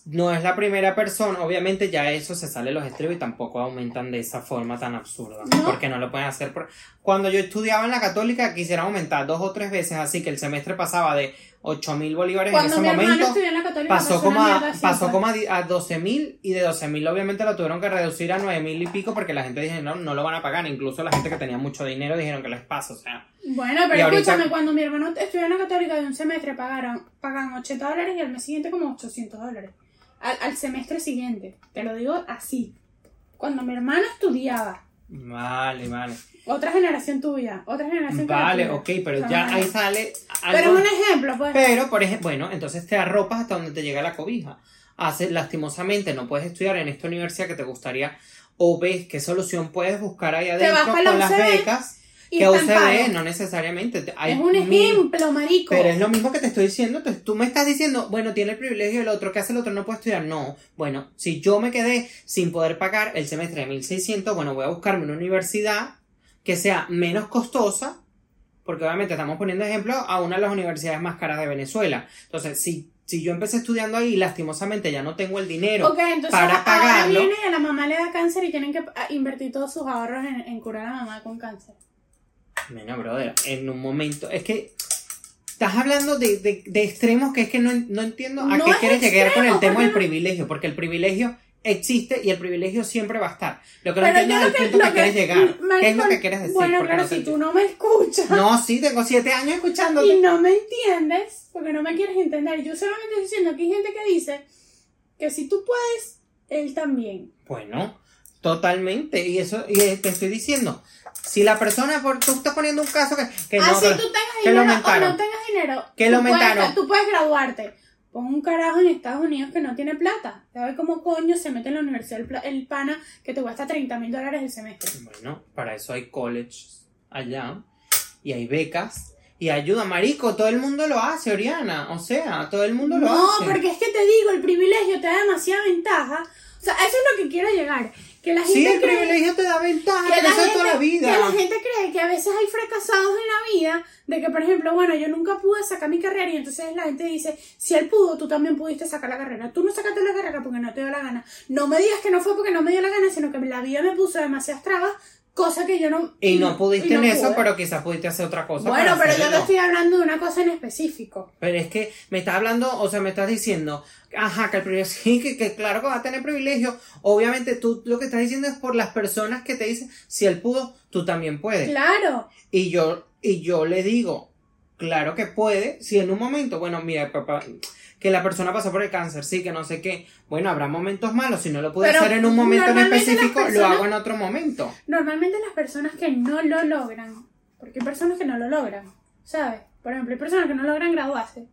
No es la primera persona, obviamente ya eso se sale los estribos y tampoco aumentan de esa forma tan absurda. ¿No? Porque no lo pueden hacer. por- Cuando yo estudiaba en la católica quisieran aumentar dos o tres veces, así que el semestre pasaba de 8 mil bolívares Cuando en mi ese hermano momento. en la católica, Pasó como, a, pasó como a, a 12 mil y de 12 mil obviamente lo tuvieron que reducir a 9 mil y pico porque la gente dijo no, no lo van a pagar. Incluso la gente que tenía mucho dinero dijeron que les pasa. O sea, Bueno, pero ahorita- escúchame, cuando mi hermano estudió en la católica de un semestre pagaron, pagan 80 dólares y al mes siguiente como 800 dólares. Al, al semestre siguiente. Te lo digo así. Cuando mi hermano estudiaba, vale, vale. otra generación tuya, otra generación Vale, ok, pero ya ahí sale. Pero es un ejemplo, pues. Pero, por ejemplo, bueno, entonces te arropas hasta donde te llega la cobija. Haces, lastimosamente, no puedes estudiar en esta universidad que te gustaría, o ves qué solución puedes buscar ahí adentro la con las becas, que paro. no necesariamente. hay Es un mil- ejemplo, marico. Pero es lo mismo que te estoy diciendo. Entonces, tú me estás diciendo, bueno, tiene el privilegio el otro, ¿qué hace el otro? No puede estudiar. No. Bueno, si yo me quedé sin poder pagar el semestre de 1600, bueno, voy a buscarme una universidad que sea menos costosa, porque obviamente estamos poniendo ejemplo a una de las universidades más caras de Venezuela. Entonces, si, si yo empecé estudiando ahí lastimosamente ya no tengo el dinero, Ok, entonces para ahora pagarlo. viene y a la mamá le da cáncer y tienen que ah, invertir todos sus ahorros en, en curar a la mamá con cáncer. Bueno, brother, en un momento. Es que estás hablando de, de- de extremos que es que no, no entiendo a No qué es quieres llegar con el extremo, tema del privilegio, porque el privilegio existe y el privilegio siempre va a estar. Lo que no entiendo es el que, punto lo que, quieres llegar. ¿Qué es lo que quieres decir? Bueno, pero no si tú no me escuchas No, sí, tengo siete años escuchándote. y no me entiendes, porque no me quieres entender, yo solamente estoy diciendo que hay gente que dice que si tú puedes, él también. Bueno, Totalmente. Y eso, y te estoy diciendo, si la persona, por, tú estás poniendo un caso que, que no, Así que- tú tengas que lo dinero o aumentaron. no tengas dinero. Que lo aumentaron. Tú puedes graduarte. Pon un carajo en Estados Unidos que no tiene plata. ¿Sabes cómo coño se mete en la universidad el, el pana que te cuesta 30 mil dólares el semestre? Bueno, para eso hay colleges allá y hay becas y ayuda. Marico, todo el mundo lo hace, Oriana. O sea, todo el mundo lo No, hace. porque es que te digo, el privilegio te da demasiada ventaja. O sea, eso es lo que quiero llegar. Que la gente Sí, el cree privilegio te da ventaja, que la, eso es gente, toda la vida. que la gente cree que a veces hay fracasados en la vida, de que, por ejemplo, bueno, yo nunca pude sacar mi carrera y entonces la gente dice, si él pudo, tú también pudiste sacar la carrera. Tú no sacaste la carrera porque no te dio la gana. No me digas que no fue porque no me dio la gana, sino que la vida me puso demasiadas trabas, cosa que yo no... Y no pudiste y no en eso, pude. pero quizás pudiste hacer otra cosa. Bueno, pero yo te hacerlo. estoy hablando de una cosa en específico. Pero es que me estás hablando, o sea, me estás diciendo, ajá, que el privilegio, <laughs> sí, que, que claro que va a tener privilegio. Obviamente tú lo que estás diciendo es por las personas que te dicen, si él pudo, tú también puedes. Claro. Y yo, y yo le digo, claro que puede, si en un momento, bueno, mira, papá, que la persona pasó por el cáncer, sí, que no sé qué. Bueno, habrá momentos malos, si no lo pude Pero hacer en un momento en específico, lo hago en otro momento. Normalmente las personas que no lo logran, porque hay personas que no lo logran, ¿sabes? Por ejemplo, hay personas que no logran graduarse.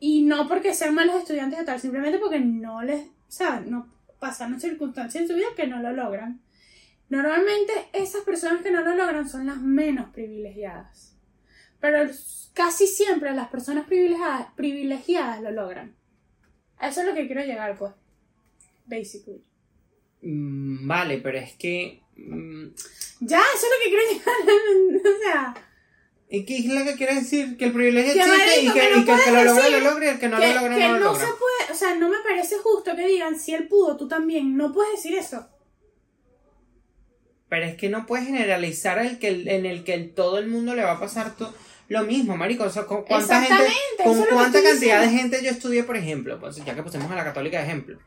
Y no porque sean malos estudiantes o tal, simplemente porque no les, ¿sabes? No pasan circunstancias en su vida que no lo logran. Normalmente esas personas que no lo logran son las menos privilegiadas. Pero casi siempre las personas privilegiadas, privilegiadas lo logran. Eso es lo que quiero llegar, pues. Basically. Mm, vale, pero es que... mm, Ya, eso es lo que quiero llegar. <laughs> o sea, ¿Y qué es lo que quiere decir? Que el privilegio existe y que, que no y que el que lo logra, lo logra y el que no lo logra, no lo no logra. se puede, o sea, no me parece justo que digan si él pudo, tú también. No puedes decir eso. Pero es que no puedes generalizar el que, en el que el- todo el mundo le va a pasar lo mismo, marico. O sea, ¿con cuánta gente, con cuánta cantidad de gente yo estudié, por ejemplo, pues ya que pusimos a la católica de ejemplo,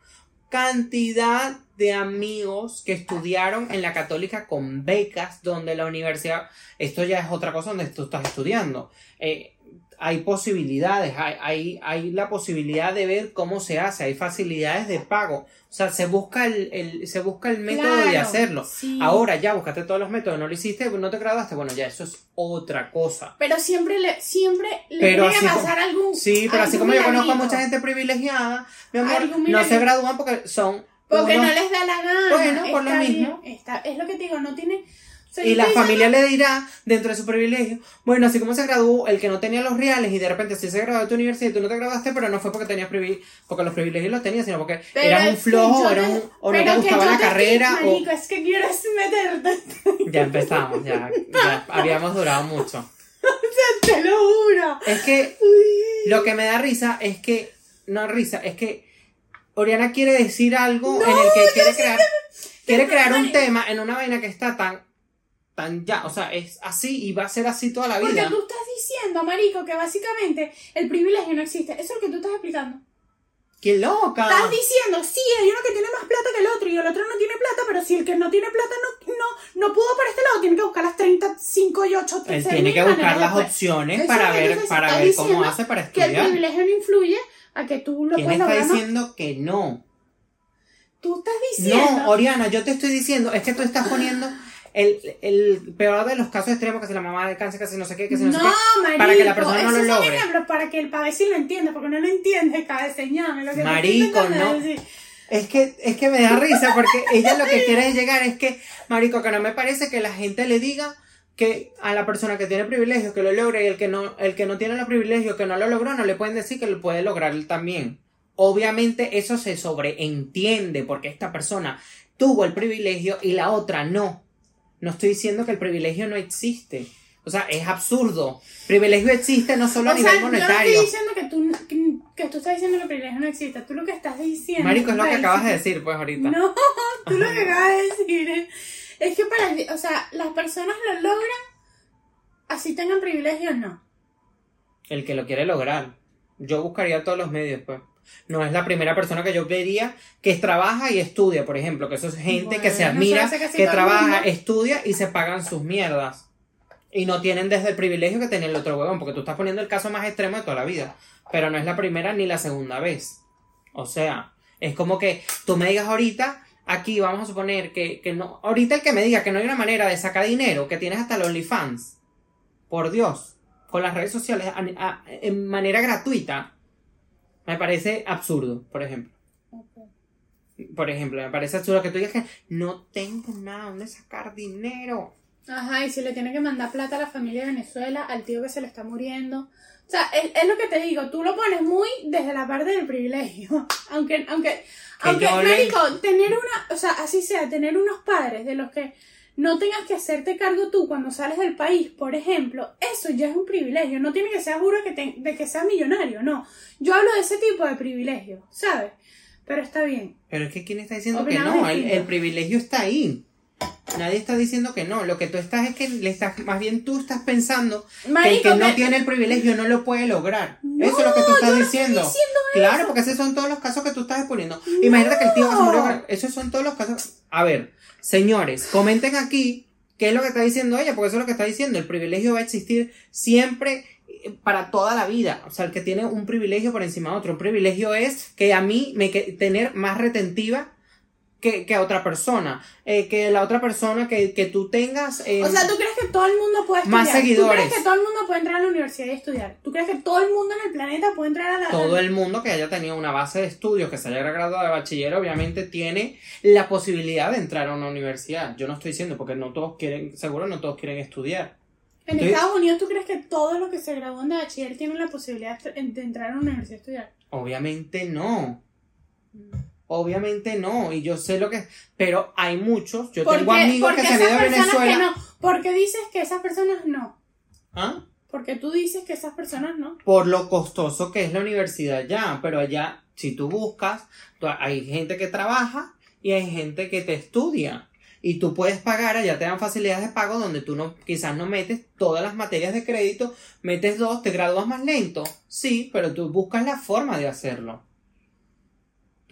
cantidad de amigos que estudiaron en la católica con becas, donde la universidad, esto ya es otra cosa donde tú estás estudiando. Eh, hay posibilidades, hay, hay, hay la posibilidad de ver cómo se hace, hay facilidades de pago. O sea, se busca el, el- se busca el método de hacerlo. sí. Ahora ya buscaste todos los métodos, no lo hiciste, no te graduaste, bueno, ya eso es otra cosa. Pero siempre le, siempre le Pero tiene que así pasar algún. Sí, pero así como yo conozco a mucha gente privilegiada, mi amor, no se gradúan porque son Porque no les da la gana. Bueno, por lo mismo. bien, está- es lo que te digo, no tiene. o sea, Y la te familia le dirá, dentro de su privilegio, bueno, así como se graduó el que no tenía los reales y de repente sí se graduó de tu universidad y tú no te graduaste, pero no fue porque tenías privilegio, porque los privilegios los tenías, sino porque Pero eras un flojo o, eras te- un- o no te gustaba la te carrera o... Marico, es que quieres meterte. <laughs> Ya empezamos, ya, ya habíamos durado mucho. <laughs> Te lo juro. Es que lo que me da risa es que, no risa, es que Oriana quiere decir algo en el que quiere crear, quiere crear un tema en una vaina que está tan, tan ya, o sea, es así y va a ser así toda la Porque vida. tú estás diciendo, marico, que básicamente el privilegio no existe. Eso es lo que tú estás explicando. ¡Qué loca! Estás diciendo, sí, hay uno que tiene más plata que el otro y el otro no tiene plata, pero si el que no tiene plata no, no, no pudo por este lado, tiene que buscar las 35 y 8 Él tiene que buscar las opciones Eso para ver, para cómo hace para Que el estudiar. privilegio no influye a que tú lo ¿Quién puedas está lograr. ¿no? diciendo que no? Tú estás diciendo. No, Oriana, yo te estoy diciendo, es que tú estás poniendo el, el peor de los casos extremos, que si la mamá de cáncer, que si no sé qué, que si no, no, sé qué. marico, para que la persona no lo logre. ejemplos para que el pabecín lo entienda, porque no lo entiende, cada señal. Lo que Marico, no. decir. Es que, es que me da risa porque ella lo que quiere es llegar es que, marico, que no me parece que la gente le diga que a la persona que tiene privilegios que lo logre y el que no, el que no tiene los privilegios que no lo logró, no le pueden decir que lo puede lograr él también. Obviamente eso se sobreentiende porque esta persona tuvo el privilegio y la otra no. No estoy diciendo que el privilegio no existe. O sea, es absurdo. Privilegio existe no solo a O sea, nivel yo no monetario. estoy diciendo que tú, que, que tú estás diciendo que el privilegio no existe. Tú lo que estás diciendo. Marico, es lo que acabas de decir, pues ahorita. <laughs> No, tú lo que acabas de decir es, es que para. O sea, las personas lo logran así tengan privilegios, no. El que lo quiere lograr. Yo buscaría todos los medios, pues. No es la primera persona que yo vería que trabaja y estudia, por ejemplo, que eso es gente que se admira, que trabaja, estudia y se pagan sus mierdas. Y no tienen desde el privilegio que tiene el otro huevón, porque tú estás poniendo el caso más extremo de toda la vida. Pero no es la primera ni la segunda vez. O sea, es como que tú me digas ahorita, aquí vamos a suponer que, que no. Ahorita el que me diga que no hay una manera de sacar dinero, que tienes hasta los OnlyFans. Por Dios. Con las redes sociales a- a- en manera gratuita. Me parece absurdo, por ejemplo. Por ejemplo, me parece absurdo que tú digas que no tengo nada donde sacar dinero. Ajá, y si le tiene que mandar plata a la familia de Venezuela, al tío que se le está muriendo. O sea, es, es lo que te digo, tú lo pones muy desde la parte del privilegio. <laughs> Aunque, aunque, aunque, le- médico, tener una, o sea, así sea, tener unos padres de los que no tengas que hacerte cargo tú cuando sales del país, por ejemplo, eso ya es un privilegio. No tiene que ser juro que te- de que seas millonario, no. Yo hablo de ese tipo de privilegio, ¿sabes? Pero está bien. Pero es que ¿quién está diciendo que no? El, el privilegio está ahí. Nadie está diciendo que no. Lo que tú estás es que le estás, más bien tú estás pensando que el que no tiene el privilegio no lo puede lograr. No, eso es lo que tú estás yo no estoy diciendo. claro, porque esos son todos los casos que tú estás exponiendo. Imagínate que el tío que se murió. Esos son todos los casos. A ver, señores, comenten aquí qué es lo que está diciendo ella, porque eso es lo que está diciendo. El privilegio va a existir siempre eh, para toda la vida. O sea, el que tiene un privilegio por encima de otro. Un privilegio es que a mí me que, tener más retentiva que, que a otra persona. Eh, que la otra persona que, que tú tengas. eh, O sea, ¿tú crees que todo el mundo puede estudiar? Más seguidores. ¿Tú crees que todo el mundo puede entrar a la universidad y estudiar? ¿Tú crees que todo el mundo en el planeta puede entrar a la... todo el mundo que haya tenido una base de estudios, que se haya graduado de bachiller, obviamente tiene la posibilidad de entrar a una universidad. Yo no estoy diciendo porque no todos quieren, seguro no todos quieren estudiar. En Estados Unidos, ¿tú crees que todos los que se gradúan de bachiller tienen la posibilidad de entrar a una universidad a estudiar? Obviamente no. Obviamente no. Y yo sé lo que. Pero hay muchos. Yo ¿Por tengo qué- amigos que se han ido esas a personas Venezuela. que no? ¿Por qué dices que esas personas no? ¿Ah? Porque tú dices que esas personas no. Por lo costoso que es la universidad ya. Pero allá, si tú buscas, tú- hay gente que trabaja y hay gente que te estudia. Y tú puedes pagar, allá te dan facilidades de pago donde tú no, quizás no metes todas las materias de crédito, metes dos, te gradúas más lento. Sí, pero tú buscas la forma de hacerlo.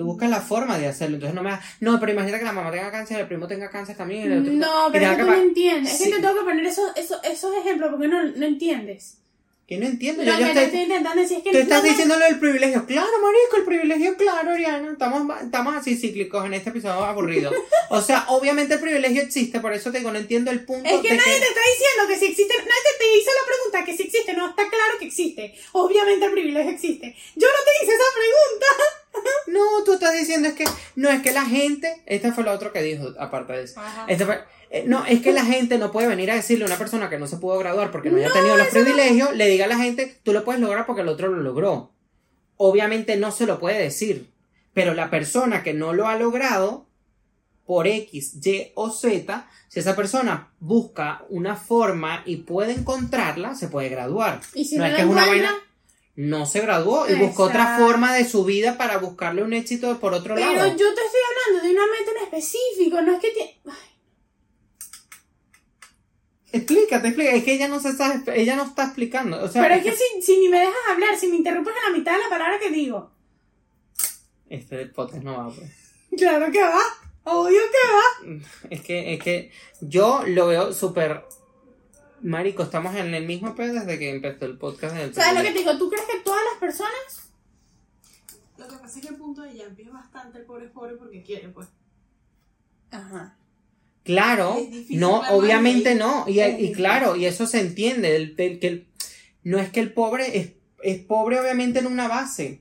Tú buscas la forma de hacerlo. Entonces no me da- No, pero imagínate que la mamá tenga cáncer, el primo tenga cáncer también. el otro- No, pero es que tú no entiendes. Es que te tengo que poner esos, esos, esos ejemplos porque no, no entiendes. Que no entiendo. Yo que ya te estoy- estoy intentando decir es que Tú estás no me- diciendo lo del privilegio. Claro, marico, el privilegio, claro, Oriana. Estamos, estamos así cíclicos en este episodio aburrido. O sea, obviamente el privilegio existe, por eso te digo, no entiendo el punto Es que de nadie que... te está diciendo que si existe, nadie te, te hizo la pregunta que si existe, no, está claro que existe. Obviamente el privilegio existe. Yo no te hice esa pregunta. No, tú estás diciendo es que... No, es que la gente... Este fue lo otro que dijo, aparte de eso. Este fue- eh, no, es que la gente no puede venir a decirle a una persona que no se pudo graduar porque no haya tenido los privilegios, le diga a la gente, tú lo puedes lograr porque el otro lo logró. Obviamente no se lo puede decir, pero la persona que no lo ha logrado, por X, Y o Z, si esa persona busca una forma y puede encontrarla, se puede graduar. Y si no es que es una vaina, no se graduó y buscó otra forma de su vida para buscarle un éxito por otro Pero lado. yo te estoy hablando de una meta en específico, no es que. Explícate, explícate. Es que ella no se está, ella no está explicando. O sea, Pero es que si, si ni me dejas hablar, si me interrumpes en la mitad de la palabra que digo. este podcast no va, pues. Claro que va. Obvio que va. Es que, es que yo lo veo súper. Marico, estamos en el mismo pedo desde que empezó el podcast. del ¿Sabes lo que te digo? ¿Tú crees que todas las personas... Lo que pasa es que el punto de Yampi es bastante el pobre es pobre porque quiere, pues. Ajá. Claro, no, obviamente ahí. no. Y, y claro, y eso se entiende. el- el- que el- no es que el pobre es, es pobre, obviamente, en una base.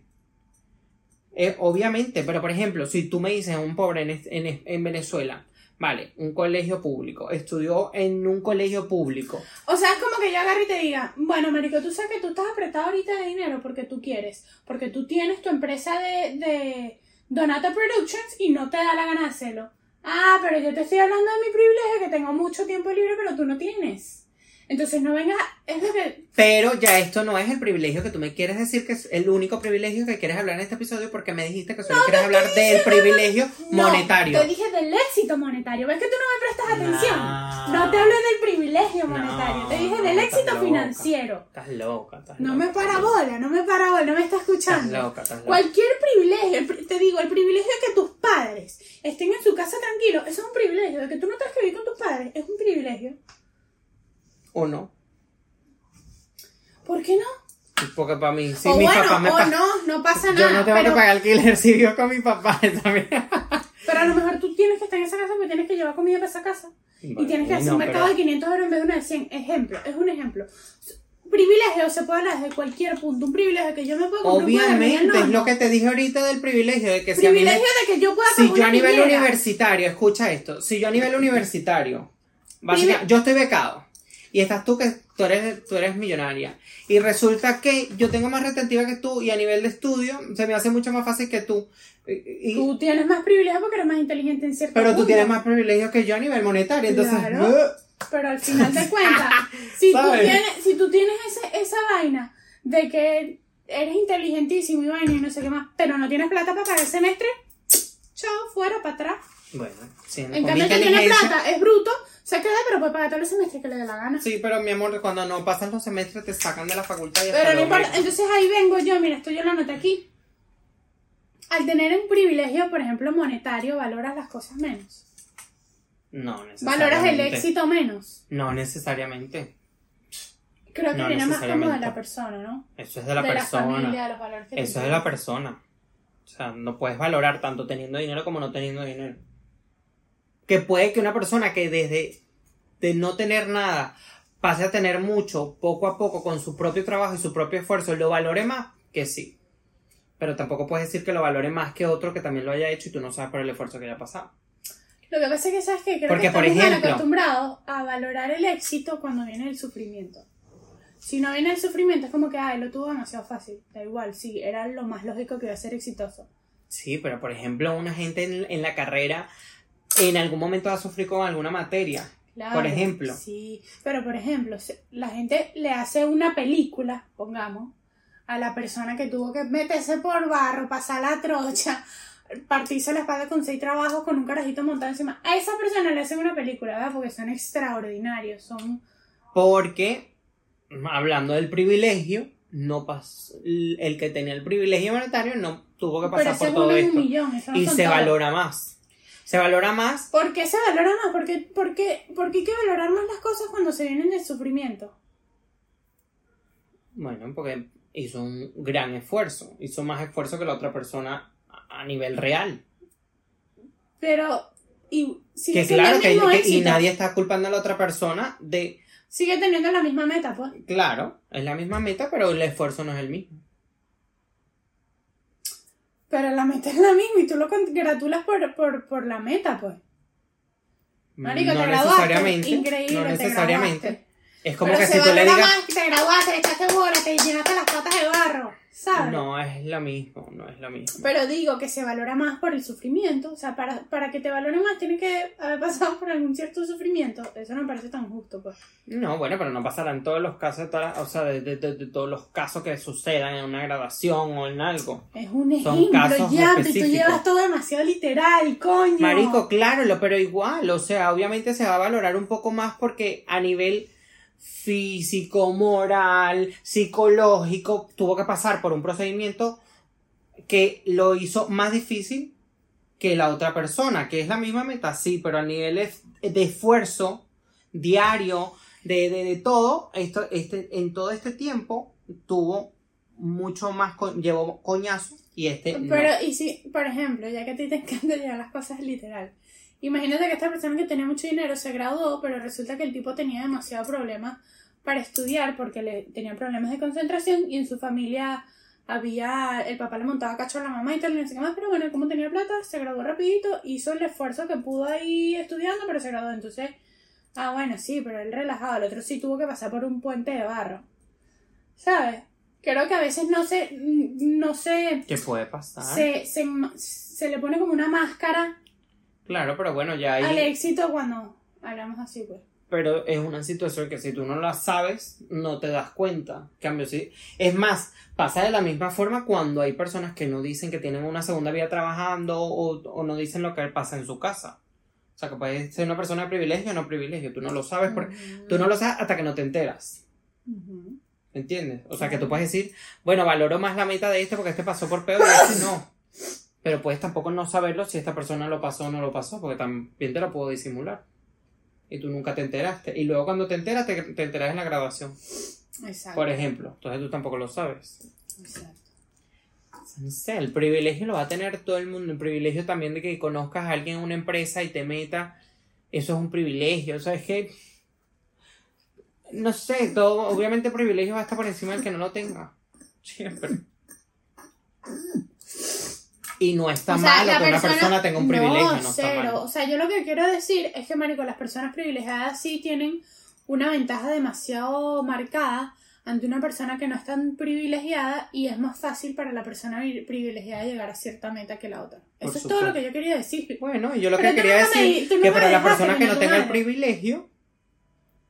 Eh, obviamente, pero por ejemplo, si tú me dices un pobre en, en, en Venezuela, vale, un colegio público, estudió en un colegio público, O sea, es como que yo agarre y te diga, bueno, marico, tú sabes que tú estás apretado ahorita de dinero porque tú quieres, porque tú tienes tu empresa de, de Donata Productions y no te da la gana de hacerlo. Ah, pero yo te estoy hablando de mi privilegio, que tengo mucho tiempo libre, pero tú no tienes. Entonces no vengas, es lo que... Pero ya esto no es el privilegio que tú me quieres decir que es el único privilegio que quieres hablar en este episodio porque me dijiste que solo quieres hablar del privilegio No, monetario. te dije del éxito monetario. ¿Ves que tú no me prestas atención? No. No te hablé del privilegio No, monetario. te dije del estás éxito loca. financiero. Estás loca, estás No loca, me estás para loca. bola, no me para bola, no me está Estás escuchando. loca, estás loca. Cualquier privilegio, te digo, el privilegio de que tus padres estén en su casa tranquilos, eso es un privilegio. De que tú no tengas que vivir con tus padres, es un privilegio. O no. ¿Por qué no? Porque para mí, si o mi bueno, papá me o no, no pasa Yo nada. no tengo pero, que pagar alquiler si vivo con mi papá <laughs> también. pero a lo mejor tú tienes que estar en esa casa porque tienes que llevar comida para esa casa. y tienes que hacer no, un mercado pero- de 500 euros en vez de uno de 100. Ejemplo, es un ejemplo. Privilegio se puede hablar desde cualquier punto. Un privilegio que yo me puedo comprar Obviamente, no, es lo que te dije ahorita del privilegio, de que si a mí me Privilegio de que yo pueda Si yo a nivel universitario, escucha esto, si yo a nivel universitario, básicamente, Privi- yo estoy becado y estás tú que tú eres, tú eres millonaria y resulta que yo tengo más retentiva que tú y a nivel de estudio se me hace mucho más fácil que tú. Y- Tú tienes más privilegio porque eres más inteligente en cierto pero tú tienes más privilegios que yo a nivel monetario, entonces... Claro. Pero al final de cuentas, <laughs> si, tú tienes, si tú tienes ese, esa vaina de que eres inteligentísimo y vaina y no sé qué más, pero no tienes plata para pagar el semestre, chao, fuera, para atrás. Bueno, sí, En cambio, el que tiene plata, es bruto, se queda, pero puede pagar todo el semestre que le dé la gana. Sí, pero mi amor, cuando no pasan los semestres te sacan de la facultad y Pero no importa, entonces ahí vengo yo, mira, esto yo lo anoté aquí. Al tener un privilegio, por ejemplo, monetario, valoras las cosas menos. No, Valoras el necesariamente. éxito menos. No necesariamente. Creo que No viene más como de necesariamente. la persona, ¿no? Eso es de la de persona. la familia, de los valores que Eso es de la persona. O sea, no puedes valorar tanto teniendo dinero como no teniendo dinero. Que puede que una persona que desde de no tener nada pase a tener mucho poco a poco con su propio trabajo y su propio esfuerzo lo valore más, que sí. Pero tampoco puedes decir que lo valore más que otro que también lo haya hecho y tú no sabes por el esfuerzo que haya pasado. Lo que pasa es que, ¿sabes qué? Creo Porque, que por estamos mal ejemplo- acostumbrados a valorar el éxito cuando viene el sufrimiento. Si no viene el sufrimiento, es como que, ay, lo tuvo demasiado fácil. Da igual, sí, era lo más lógico que iba a ser exitoso. Sí, pero por ejemplo, una gente en, en la carrera en algún momento va a sufrir con alguna materia. Claro, Por ejemplo. Sí, pero por ejemplo, la gente le hace una película, pongamos, a la persona que tuvo que meterse por barro, pasar la trocha, partirse la espalda con seis trabajos con un carajito montado encima. A esa persona le hacen una película, ¿verdad? Porque son extraordinarios, son... Porque, hablando del privilegio, no pas- el que tenía el privilegio monetario no tuvo que pasar por todo un esto. millón, eso no Y se valora más. Se valora más ¿Por qué se valora más? ¿Por qué, por, qué, por qué hay que valorar más las cosas cuando se vienen del sufrimiento? Bueno, porque hizo un gran esfuerzo. Hizo más esfuerzo que la otra persona a nivel real. Pero... Y sigue Que claro, que, que- y nadie está culpando a la otra persona de... Sigue teniendo la misma meta, pues. Claro, es la misma meta, pero el esfuerzo no es el mismo. Pero la meta es la misma y tú lo congratulas por, por, por la meta, pues. Marico, no te necesariamente. Increíble, no te necesariamente. graduaste. Es como Pero que si tú le digas... más te graduaste, echaste bola, te llenaste las patas de barro, ¿sabes? No es lo mismo, no es lo mismo. Pero digo que se valora más por el sufrimiento. O sea, para, para que te valoren más tiene que haber pasado por algún cierto sufrimiento. Eso no me parece tan justo, pues. No, bueno, pero no pasará en todos los casos, todas las- o sea, de, de- de- de todos los casos que sucedan en una graduación o en algo. Es un Son ejemplo, casos ya, tú específicos. llevas todo demasiado literal, coño. Marico, claro, pero igual, o sea, obviamente se va a valorar un poco más porque a nivel físico, moral, psicológico, tuvo que pasar por un procedimiento que lo hizo más difícil que la otra persona, que es la misma meta, sí, pero a nivel de, esfuerzo diario, de, de, de todo, esto, este, en todo este tiempo tuvo mucho más, co- llevó coñazo y este no. Pero, y si, por ejemplo, ya que a ti te <laughs> encanta llevar las cosas literal, imagínate que esta persona que tenía mucho dinero se graduó, pero resulta que el tipo tenía demasiado problemas para estudiar porque le tenía problemas de concentración y en su familia había, el papá le montaba cacho a la mamá y tal, y no sé qué más, pero bueno, como tenía plata, se graduó rapidito, hizo el esfuerzo que pudo ahí estudiando, pero se graduó, entonces, ah, bueno, sí, pero él relajado, el otro sí tuvo que pasar por un puente de barro, ¿sabes? Creo que a veces no se, no se ¿Qué puede pasar? se, se, se le pone como una máscara Claro, pero bueno, ya al hay. éxito cuando hablamos así, pues. Pero es una situación que si tú no la sabes, no te das cuenta. Cambio, sí. Es más, pasa de la misma forma cuando hay personas que no dicen que tienen una segunda vida trabajando o, o no dicen lo que pasa en su casa. O sea, que puede ser una persona de privilegio o no privilegio. Tú no lo sabes porque tú no lo sabes hasta que no te enteras. ¿Entiendes? O sea, que tú puedes decir, bueno, valoro más la meta de este porque este pasó por peor y este no. <laughs> Pero puedes tampoco no saberlo si esta persona lo pasó o no lo pasó, porque también te lo puedo disimular. Y tú nunca te enteraste. Y luego cuando te enteras, te, te enteras en la grabación, Exacto. por ejemplo. Entonces tú tampoco lo sabes. Exacto. No sé, el privilegio lo va a tener todo el mundo. El privilegio también de que conozcas a alguien en una empresa y te meta. Eso es un privilegio. O sea, es que. No sé, todo. Obviamente, el privilegio va a estar por encima del que no lo tenga. Siempre. Y no está O sea, malo que una persona tenga un privilegio, no, está cero. mal. O sea, yo lo que quiero decir es que, marico, las personas privilegiadas sí tienen una ventaja demasiado marcada ante una persona que no es tan privilegiada y es más fácil para la persona vi- privilegiada llegar a cierta meta que la otra. Por Eso es todo lo que yo quería decir. Bueno, y yo lo Pero que quería decir tú que para la persona que no tenga el privilegio,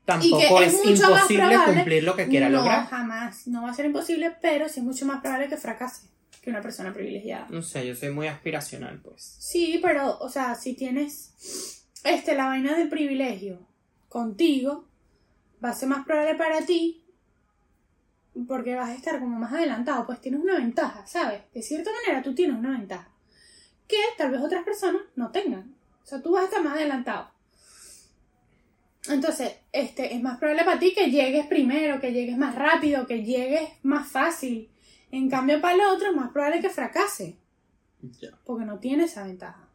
tampoco es es, imposible probable- cumplir lo que quiera no, lograr. jamás. No va a ser imposible, pero sí es mucho más probable que fracase que una persona privilegiada. No sé, yo soy muy aspiracional, pues. Sí, pero, o sea, si tienes este, la vaina del privilegio contigo, va a ser más probable para ti porque vas a estar como más adelantado, pues tienes una ventaja, ¿sabes? De cierta manera tú tienes una ventaja que tal vez otras personas no tengan. O sea, tú vas a estar más adelantado. Entonces, este, es más probable para ti que llegues primero, que llegues más rápido, que llegues más fácil. En cambio, para el otro es más probable que fracase Ya. porque no tiene esa ventaja,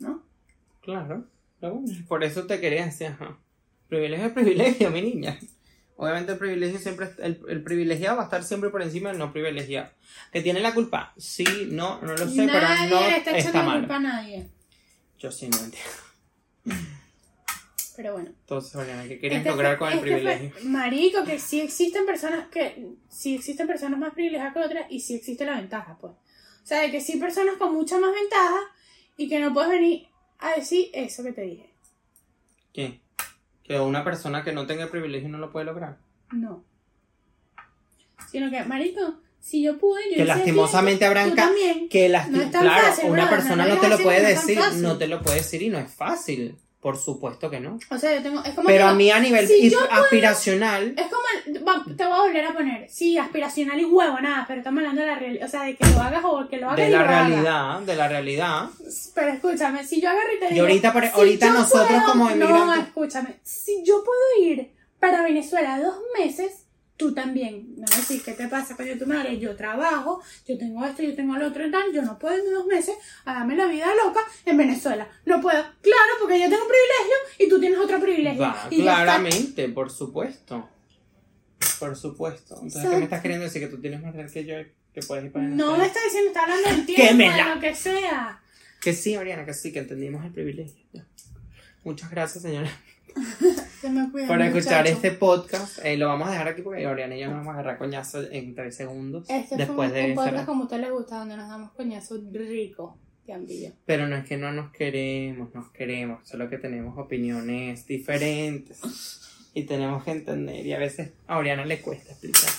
¿no? Claro. Por eso te quería decir, ajá. Privilegio es privilegio, mi niña. Obviamente el privilegio siempre, el, el privilegiado va a estar siempre por encima del no privilegiado. ¿Que tiene la culpa? Sí, no, no lo sé, nadie pero no está está mal. culpa a nadie. Yo sí no entiendo. Pero bueno. Entonces, Oriana, ¿qué querías Este lograr fue- con el este fue- privilegio? marico, que sí existen personas que. Sí existen personas más privilegiadas que otras y sí existe la ventaja, pues. O sea, de que sí personas con mucha más ventaja y que no puedes venir a decir eso que te dije. ¿Qué? Que una persona que no tenga el privilegio no lo puede lograr. No. Sino que, marico, si yo pude, yo Que lastimosamente habrán tú ca- también. Que las No claro, fácil, una persona no no te lo puede decir, no te lo puede decir y no es fácil. Por supuesto que no. O sea, yo tengo. Es como Pero a mí a nivel si is- yo puedo- aspiracional, Es como, el- te voy a volver a poner, sí, aspiracional y huevo, nada, pero estamos hablando de la realidad, o sea, de que lo hagas o que lo hagas de y la lo hagas. realidad, de la realidad. Pero escúchame, si yo agarro y te Y digo, ahorita, por- si ahorita nosotros puedo- como No, emigrantes- escúchame, si yo puedo ir para Venezuela dos meses, tú también. No decir, ¿qué te pasa, coño, tu madre? Yo trabajo, yo tengo esto, yo tengo lo otro y tal, yo no puedo irme dos meses a darme la vida loca en Venezuela. No puedo. Claro, porque yo tengo un privilegio y tú tienes otro privilegio. Va, Y claramente, por supuesto. Por supuesto. Entonces, ¿qué me estás queriendo decir? Que tú tienes más real que yo que puedes ir para No Venezuela. me está diciendo, está hablando del tiempo, de lo que sea. Que sí, Oriana, que sí, que entendimos el privilegio. Muchas gracias, señora, Se me <laughs> cuida, por escuchar muchacho. este podcast. Eh, lo vamos a dejar aquí porque Oriana y yo nos vamos a agarrar coñazo en tres segundos. Este después fue un, de un podcast como a usted le gusta, donde nos damos coñazo rico. Pero no es que no nos queremos, nos queremos, solo que tenemos opiniones diferentes y tenemos que entender y a veces a Oriana le cuesta explicar.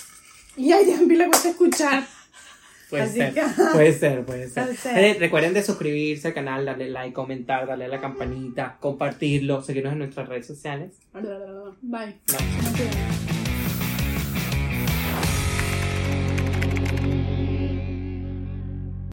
Y a Yampi le gusta escuchar. Puede Así ser, que- puede ser, puede ser. Puede ser. Eh, Recuerden de suscribirse al canal, darle like, comentar, darle a la campanita, compartirlo, seguirnos en nuestras redes sociales. Bye.